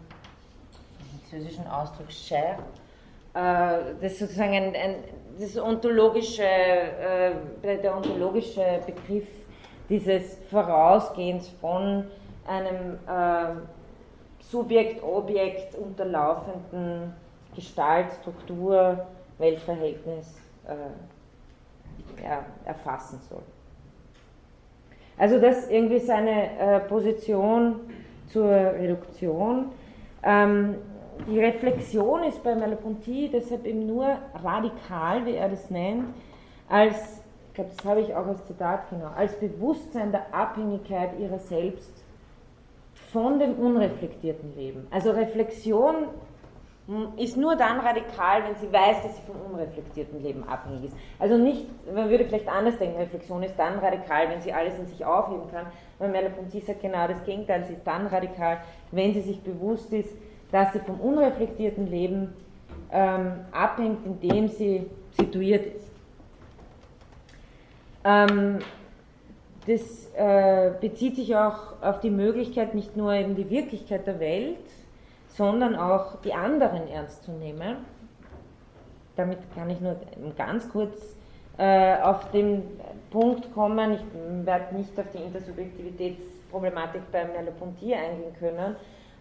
französischen Ausdruck Cher, äh, das sozusagen ein, ein das ontologische, äh, der ontologische Begriff dieses Vorausgehens von einem äh, Subjekt-Objekt unterlaufenden Gestalt, Struktur, Weltverhältnis äh, ja, erfassen soll. Also das irgendwie seine äh, Position zur Reduktion. Ähm, die Reflexion ist bei Merleau-Ponty deshalb eben nur radikal, wie er das nennt, als, ich glaube, das habe ich auch als Zitat genau, als Bewusstsein der Abhängigkeit ihrer selbst von dem unreflektierten Leben. Also Reflexion ist nur dann radikal, wenn sie weiß, dass sie vom unreflektierten Leben abhängig ist. Also nicht, man würde vielleicht anders denken, Reflexion ist dann radikal, wenn sie alles in sich aufheben kann, weil Merleau-Ponty sagt genau das Gegenteil, sie ist dann radikal, wenn sie sich bewusst ist, dass sie vom unreflektierten Leben ähm, abhängt, in dem sie situiert ist. Ähm, das äh, bezieht sich auch auf die Möglichkeit, nicht nur eben die Wirklichkeit der Welt, sondern auch die anderen ernst zu nehmen. Damit kann ich nur ganz kurz äh, auf den Punkt kommen. Ich werde nicht auf die Intersubjektivitätsproblematik bei Merleau-Ponty eingehen können,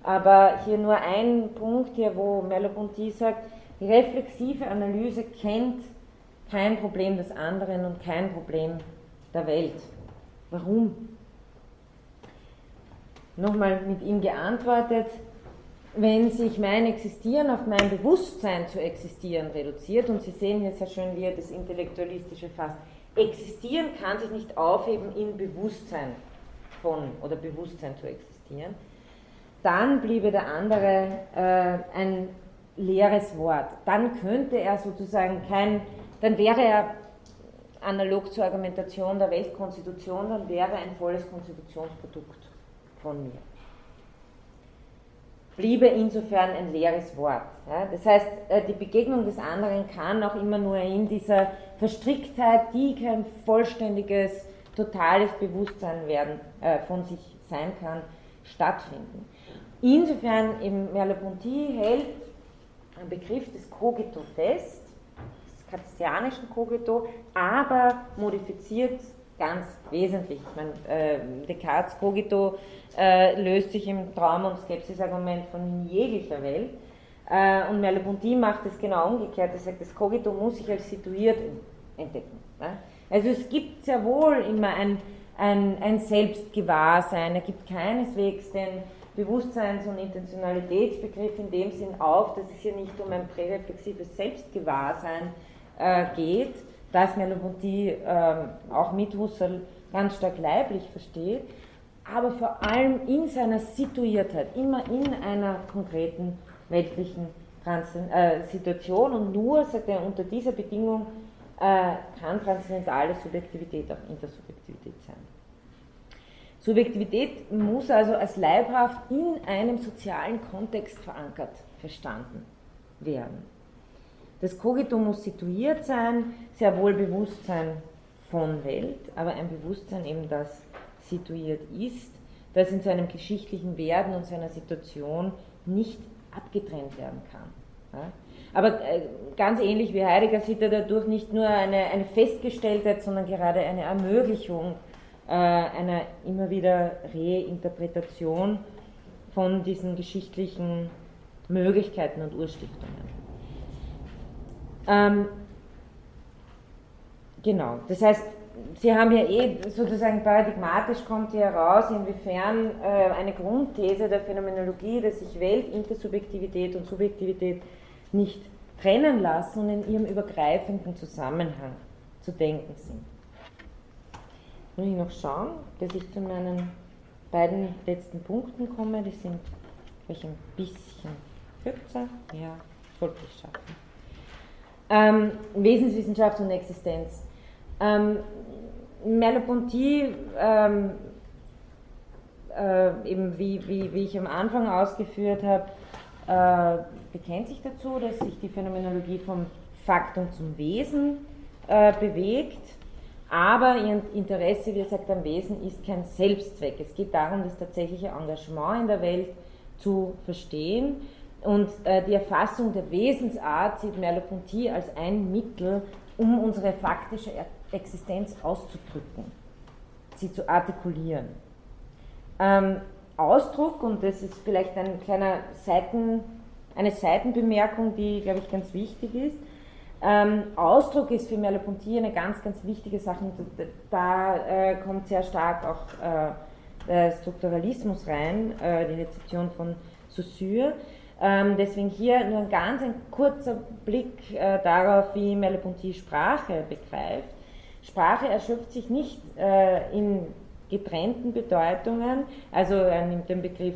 aber hier nur ein Punkt hier, wo Merleau-Ponty sagt, die reflexive Analyse kennt kein Problem des anderen und kein Problem der Welt. Warum? Nochmal mit ihm geantwortet, wenn sich mein Existieren auf mein Bewusstsein zu existieren reduziert, und Sie sehen hier sehr schön, wie er das Intellektualistische fasst, existieren kann sich nicht aufheben in Bewusstsein von oder Bewusstsein zu existieren, dann bliebe der andere äh, ein leeres Wort. Dann könnte er sozusagen kein, dann wäre er analog zur Argumentation der Weltkonstitution, dann wäre ein volles Konstitutionsprodukt von mir bliebe insofern ein leeres Wort. Ja? Das heißt, äh, die Begegnung des anderen kann auch immer nur in dieser Verstricktheit, die kein vollständiges, totales Bewusstsein werden, äh, von sich sein kann, stattfinden. Insofern eben Merleau-Ponty hält einen Begriff des Cogito fest, des kartesianischen Cogito, aber modifiziert ganz wesentlich. Ich meine, äh, Descartes Cogito äh, löst sich im Traum- und Skepsis-Argument von jeglicher Welt. Äh, und Merleau-Ponty macht es genau umgekehrt. Er sagt, das Cogito muss sich als situiert entdecken. Ne? Also es gibt sehr wohl immer ein, ein, ein Selbstgewahrsein. Er gibt keineswegs den Bewusstseins- und Intentionalitätsbegriff in dem Sinn auf, dass es hier nicht um ein präreflexives Selbstgewahrsein äh, geht, das Merleau-Ponty ähm, auch mit Husserl ganz stark leiblich versteht, aber vor allem in seiner Situiertheit, immer in einer konkreten weltlichen Transen äh, Situation und nur, sagt er, unter dieser Bedingung äh, kann transzendentale Subjektivität auch Intersubjektivität sein. Subjektivität muss also als leibhaft in einem sozialen Kontext verankert verstanden werden. Das Kogito muss situiert sein, sehr wohl Bewusstsein von Welt, aber ein Bewusstsein eben, das situiert ist, das in seinem geschichtlichen Werden und seiner Situation nicht abgetrennt werden kann. Ja? Aber äh, ganz ähnlich wie Heidegger sieht er dadurch nicht nur eine, eine Festgestelltheit, sondern gerade eine Ermöglichung äh, einer immer wieder Reinterpretation von diesen geschichtlichen Möglichkeiten und Urstiftungen. Ähm, genau, das heißt, Sie haben ja eh sozusagen paradigmatisch kommt hier heraus, inwiefern äh, eine Grundthese der Phänomenologie, dass sich Welt, Intersubjektivität und Subjektivität nicht trennen lassen und in ihrem übergreifenden Zusammenhang zu denken sind. Muss ich noch schauen, dass ich zu meinen beiden letzten Punkten komme. Die sind vielleicht ein bisschen kürzer. Ja, sollte ich schaffen. Ähm, Wesenswissenschaft und Existenz. Ähm, Merleau-Ponty, ähm, äh, eben wie, wie, wie ich am Anfang ausgeführt habe, äh, bekennt sich dazu, dass sich die Phänomenologie vom Faktum zum Wesen äh, bewegt, aber ihr Interesse, wie er sagt, am Wesen ist kein Selbstzweck. Es geht darum, das tatsächliche Engagement in der Welt zu verstehen und äh, die Erfassung der Wesensart sieht Merleau-Ponty als ein Mittel, um unsere faktische Existenz auszudrücken, sie zu artikulieren. Ähm, Ausdruck, und das ist vielleicht ein kleiner Seiten, eine Seitenbemerkung, die, glaube ich, ganz wichtig ist. Ähm, Ausdruck ist für Merleau-Ponty eine ganz, ganz wichtige Sache. Da, äh, kommt sehr stark auch äh, der Strukturalismus rein, äh, die Rezeption von Saussure. Ähm, deswegen hier nur ein ganz ein kurzer Blick äh, darauf, wie Merleau-Ponty Sprache begreift. Sprache erschöpft sich nicht äh, in getrennten Bedeutungen, also er nimmt den Begriff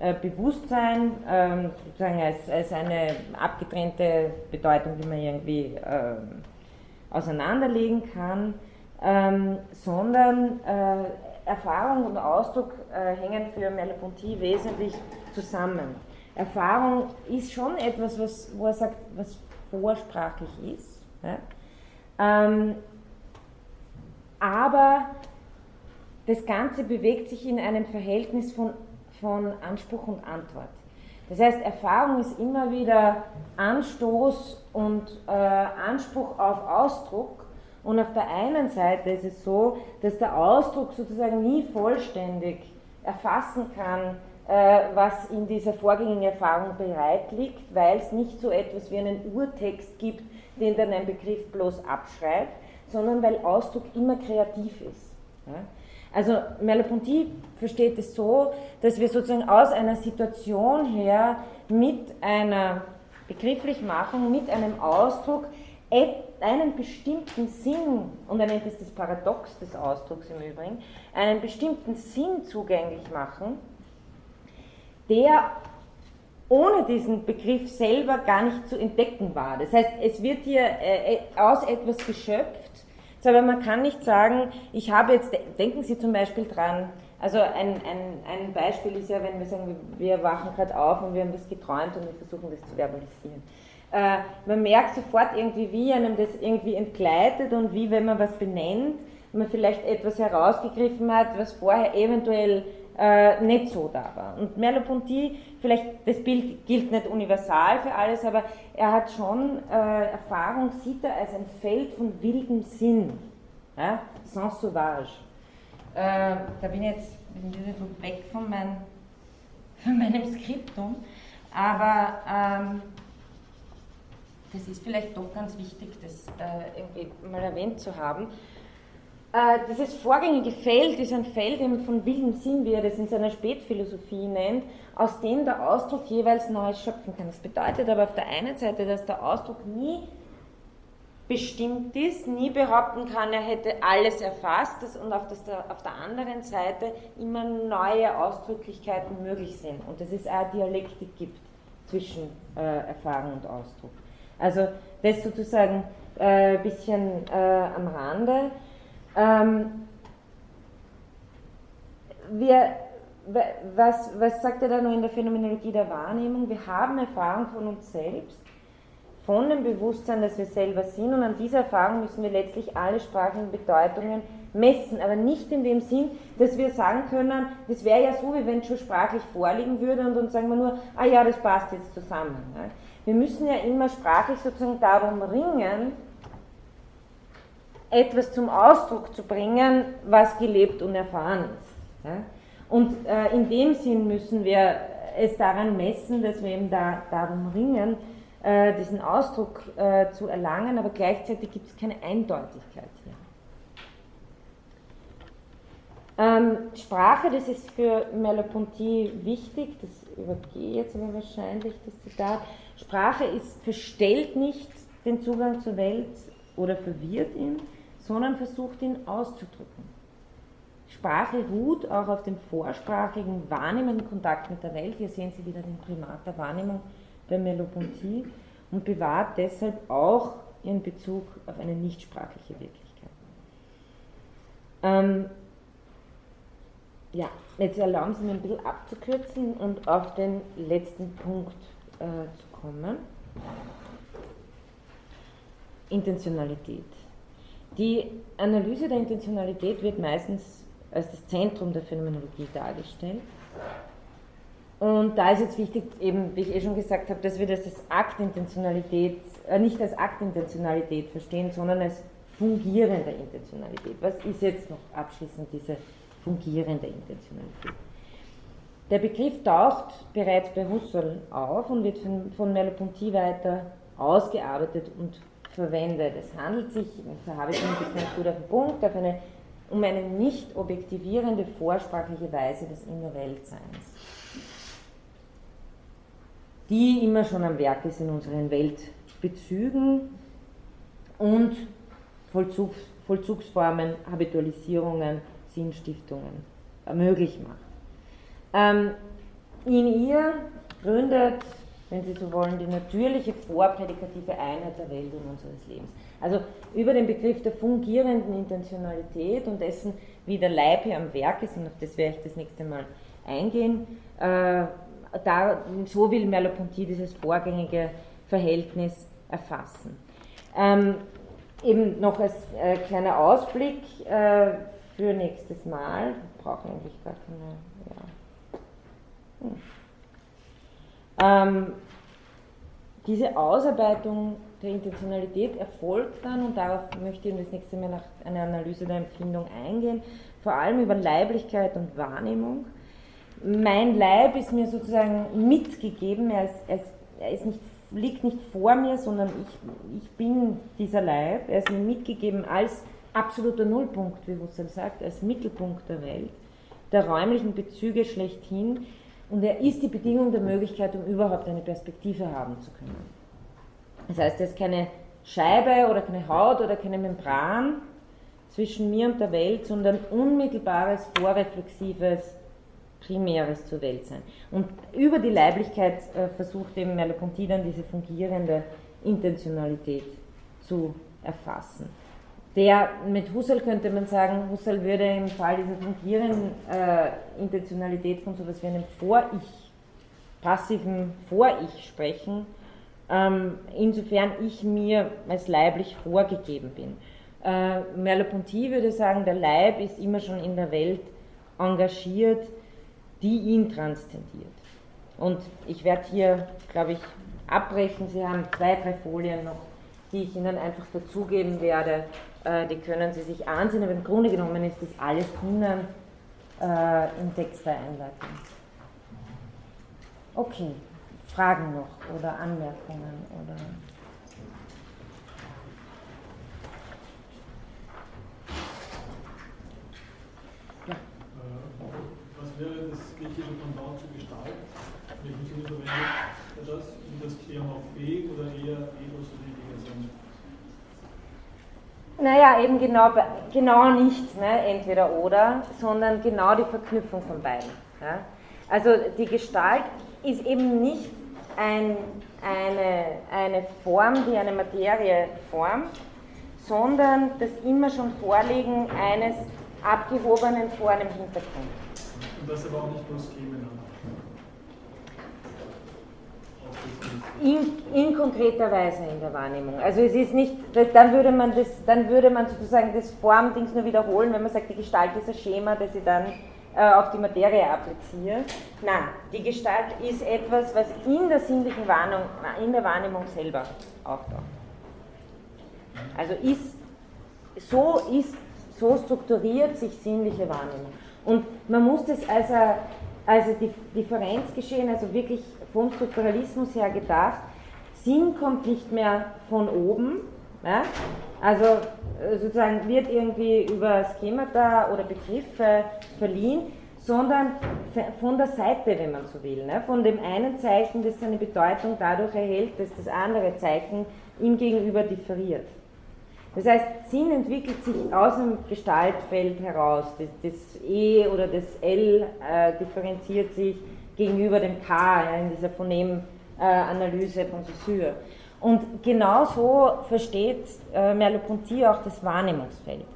äh, Bewusstsein ähm, sozusagen als, als eine abgetrennte Bedeutung, die man irgendwie ähm, auseinanderlegen kann, ähm, sondern äh, Erfahrung und Ausdruck äh, hängen für Merleau-Ponty wesentlich zusammen. Erfahrung ist schon etwas, was, wo er sagt, was vorsprachlich ist. Ja? Ähm, aber das Ganze bewegt sich in einem Verhältnis von, von Anspruch und Antwort. Das heißt, Erfahrung ist immer wieder Anstoß und äh, Anspruch auf Ausdruck. Und auf der einen Seite ist es so, dass der Ausdruck sozusagen nie vollständig erfassen kann, was in dieser vorgängigen Erfahrung bereit liegt, weil es nicht so etwas wie einen Urtext gibt, den dann ein Begriff bloß abschreibt, sondern weil Ausdruck immer kreativ ist. Also Merleau-Ponty versteht es so, dass wir sozusagen aus einer Situation her mit einer Begrifflichmachung, mit einem Ausdruck einen bestimmten Sinn, und er nennt es das Paradox des Ausdrucks im Übrigen, einen bestimmten Sinn zugänglich machen, der ohne diesen Begriff selber gar nicht zu entdecken war. Das heißt, es wird hier äh, äh, aus etwas geschöpft, aber man kann nicht sagen, ich habe jetzt, denken Sie zum Beispiel dran, also ein, ein, ein Beispiel ist ja, wenn wir sagen, wir wachen gerade auf und wir haben das geträumt und wir versuchen das zu verbalisieren. Äh, man merkt sofort irgendwie, wie einem das irgendwie entgleitet und wie, wenn man was benennt, man vielleicht etwas herausgegriffen hat, was vorher eventuell äh, nicht so da war. Und Merleau-Ponty, vielleicht das Bild gilt nicht universal für alles, aber er hat schon äh, Erfahrung, sieht er als ein Feld von wildem Sinn, ja? sans sauvage. Äh, da bin ich jetzt bin ich weg von, mein, von meinem Skriptum, aber ähm, das ist vielleicht doch ganz wichtig, das äh, irgendwie mal erwähnt zu haben. Äh, dieses vorgängige Feld ist ein Feld von wildem Sinn, wie er das in seiner Spätphilosophie nennt, aus dem der Ausdruck jeweils Neues schöpfen kann. Das bedeutet aber auf der einen Seite, dass der Ausdruck nie bestimmt ist, nie behaupten kann, er hätte alles erfasst und auf, das, auf der anderen Seite immer neue Ausdrücklichkeiten möglich sind und dass es auch Dialektik gibt zwischen äh, Erfahrung und Ausdruck. Also das sozusagen ein äh, bisschen äh, am Rande. Ähm, wir, was, was sagt er da noch in der Phänomenologie der Wahrnehmung? Wir haben Erfahrung von uns selbst, von dem Bewusstsein, dass wir selber sind und an dieser Erfahrung müssen wir letztlich alle sprachlichen Bedeutungen messen, aber nicht in dem Sinn, dass wir sagen können, das wäre ja so, wie wenn es schon sprachlich vorliegen würde und dann sagen wir nur, ah ja, das passt jetzt zusammen. Wir müssen ja immer sprachlich sozusagen darum ringen, etwas zum Ausdruck zu bringen, was gelebt und erfahren ist. Ja? Und äh, in dem Sinn müssen wir es daran messen, dass wir eben da, darum ringen, äh, diesen Ausdruck äh, zu erlangen, aber gleichzeitig gibt es keine Eindeutigkeit hier. Ähm, Sprache, das ist für Merleau-Ponty wichtig, das übergehe jetzt aber wahrscheinlich, das Zitat. Sprache ist, verstellt nicht den Zugang zur Welt oder verwirrt ihn, sondern versucht ihn auszudrücken. Sprache ruht auch auf dem vorsprachigen, wahrnehmenden Kontakt mit der Welt. Hier sehen Sie wieder den Primat der Wahrnehmung bei Merleau-Ponty und bewahrt deshalb auch ihren Bezug auf eine nichtsprachliche Wirklichkeit. Ähm, ja, jetzt erlauben Sie mir ein bisschen abzukürzen und auf den letzten Punkt äh, zu kommen. Intentionalität. Die Analyse der Intentionalität wird meistens als das Zentrum der Phänomenologie dargestellt. Und da ist jetzt wichtig, eben, wie ich eh schon gesagt habe, dass wir das als Aktintentionalität, äh, nicht als Aktintentionalität verstehen, sondern als fungierende Intentionalität. Was ist jetzt noch abschließend diese fungierende Intentionalität? Der Begriff taucht bereits bei Husserl auf und wird von, von Merleau-Ponty weiter ausgearbeitet und verwendet. Es handelt sich, da habe ich mich ganz gut auf den Punkt, auf eine, um eine nicht objektivierende vorsprachliche Weise des Innerweltseins, die immer schon am Werk ist in unseren Weltbezügen und Vollzugs, Vollzugsformen, Habitualisierungen, Sinnstiftungen möglich macht. Ähm, in ihr gründet wenn Sie so wollen, die natürliche vorprädikative Einheit der Welt und unseres Lebens. Also über den Begriff der fungierenden Intentionalität und dessen, wie der Leib hier am Werk ist, und auf das werde ich das nächste Mal eingehen, äh, da, so will Merleau-Ponty dieses vorgängige Verhältnis erfassen. Ähm, eben noch als äh, kleiner Ausblick äh, für nächstes Mal. Ich brauche eigentlich gar keine. Ja. Hm. Ähm, diese Ausarbeitung der Intentionalität erfolgt dann, und darauf möchte ich das nächste Mal nach einer Analyse der Empfindung eingehen, vor allem über Leiblichkeit und Wahrnehmung. Mein Leib ist mir sozusagen mitgegeben, er, ist, er, ist, er ist nicht, liegt nicht vor mir, sondern ich, ich bin dieser Leib, er ist mir mitgegeben als absoluter Nullpunkt, wie Husserl sagt, als Mittelpunkt der Welt, der räumlichen Bezüge schlechthin, und er ist die Bedingung der Möglichkeit, um überhaupt eine Perspektive haben zu können. Das heißt, er ist keine Scheibe oder keine Haut oder keine Membran zwischen mir und der Welt, sondern unmittelbares, vorreflexives, primäres zur Welt sein. Und über die Leiblichkeit äh, versucht eben Merleau-Ponty dann diese fungierende Intentionalität zu erfassen. Der, mit Husserl könnte man sagen, Husserl würde im Fall dieser fungierenden äh, Intentionalität von so etwas wie einem Vor-Ich, passiven Vor-Ich sprechen, ähm, insofern ich mir als leiblich vorgegeben bin. Äh, Merleau-Ponty würde sagen, der Leib ist immer schon in der Welt engagiert, die ihn transzendiert. Und ich werde hier, glaube ich, abbrechen. Sie haben zwei, drei Folien noch, die ich Ihnen einfach dazugeben werde. Äh, die können Sie sich ansehen, aber im Grunde genommen ist das alles drinnen äh, im Text der Einleitung. Okay. Fragen noch oder Anmerkungen oder. Ja. Was wäre das griechische Pendant zur Gestalt? Welchen Sinne verwendet er das? Ist das eher noch fähig oder eher Eros oder Negation? Naja, eben genau, genau nicht, ne? entweder oder, sondern genau die Verknüpfung von beiden. Ja? Also die Gestalt ist eben nicht ein, eine, eine Form, die eine Materie formt, sondern das immer schon Vorliegen eines abgehobenen vor einem Hintergrund. Und das aber auch nicht bloß Schemen in, in, konkreter Weise in der Wahrnehmung. Also es ist nicht, dann würde man das, dann würde man sozusagen das Formdings nur wiederholen, wenn man sagt, die Gestalt ist ein Schema, das sie dann äh, auf die Materie appliziert. Nein, die Gestalt ist etwas, was in der sinnlichen Wahrnehmung, in der Wahrnehmung selber auftaucht. Also ist, so ist, so strukturiert sich sinnliche Wahrnehmung. Und man muss das als eine, als eine Differenz geschehen, also wirklich vom Strukturalismus her gedacht, Sinn kommt nicht mehr von oben, ja? Also äh, sozusagen wird irgendwie über Schemata oder Begriffe verliehen, sondern von der Seite, wenn man so will. Ne? Von dem einen Zeichen, das seine Bedeutung dadurch erhält, dass das andere Zeichen ihm gegenüber differiert. Das heißt, Sinn entwickelt sich aus dem Gestaltfeld heraus. Das, das E oder das L äh, differenziert sich gegenüber dem K ja, in dieser Phonемanalyse äh, von Saussure. Und genauso versteht äh, Merleau-Ponty auch das Wahrnehmungsfeld.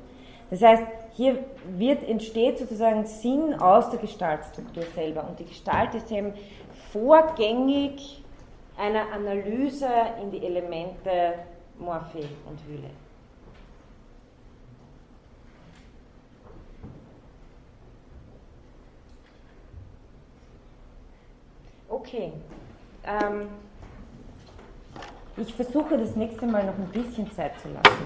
Das heißt, hier wird, entsteht sozusagen Sinn aus der Gestaltstruktur selber. Und die Gestalt ist eben vorgängig einer Analyse in die Elemente Morphe und Hülle. Okay. Ähm, ich versuche das nächste Mal noch ein bisschen Zeit zu lassen.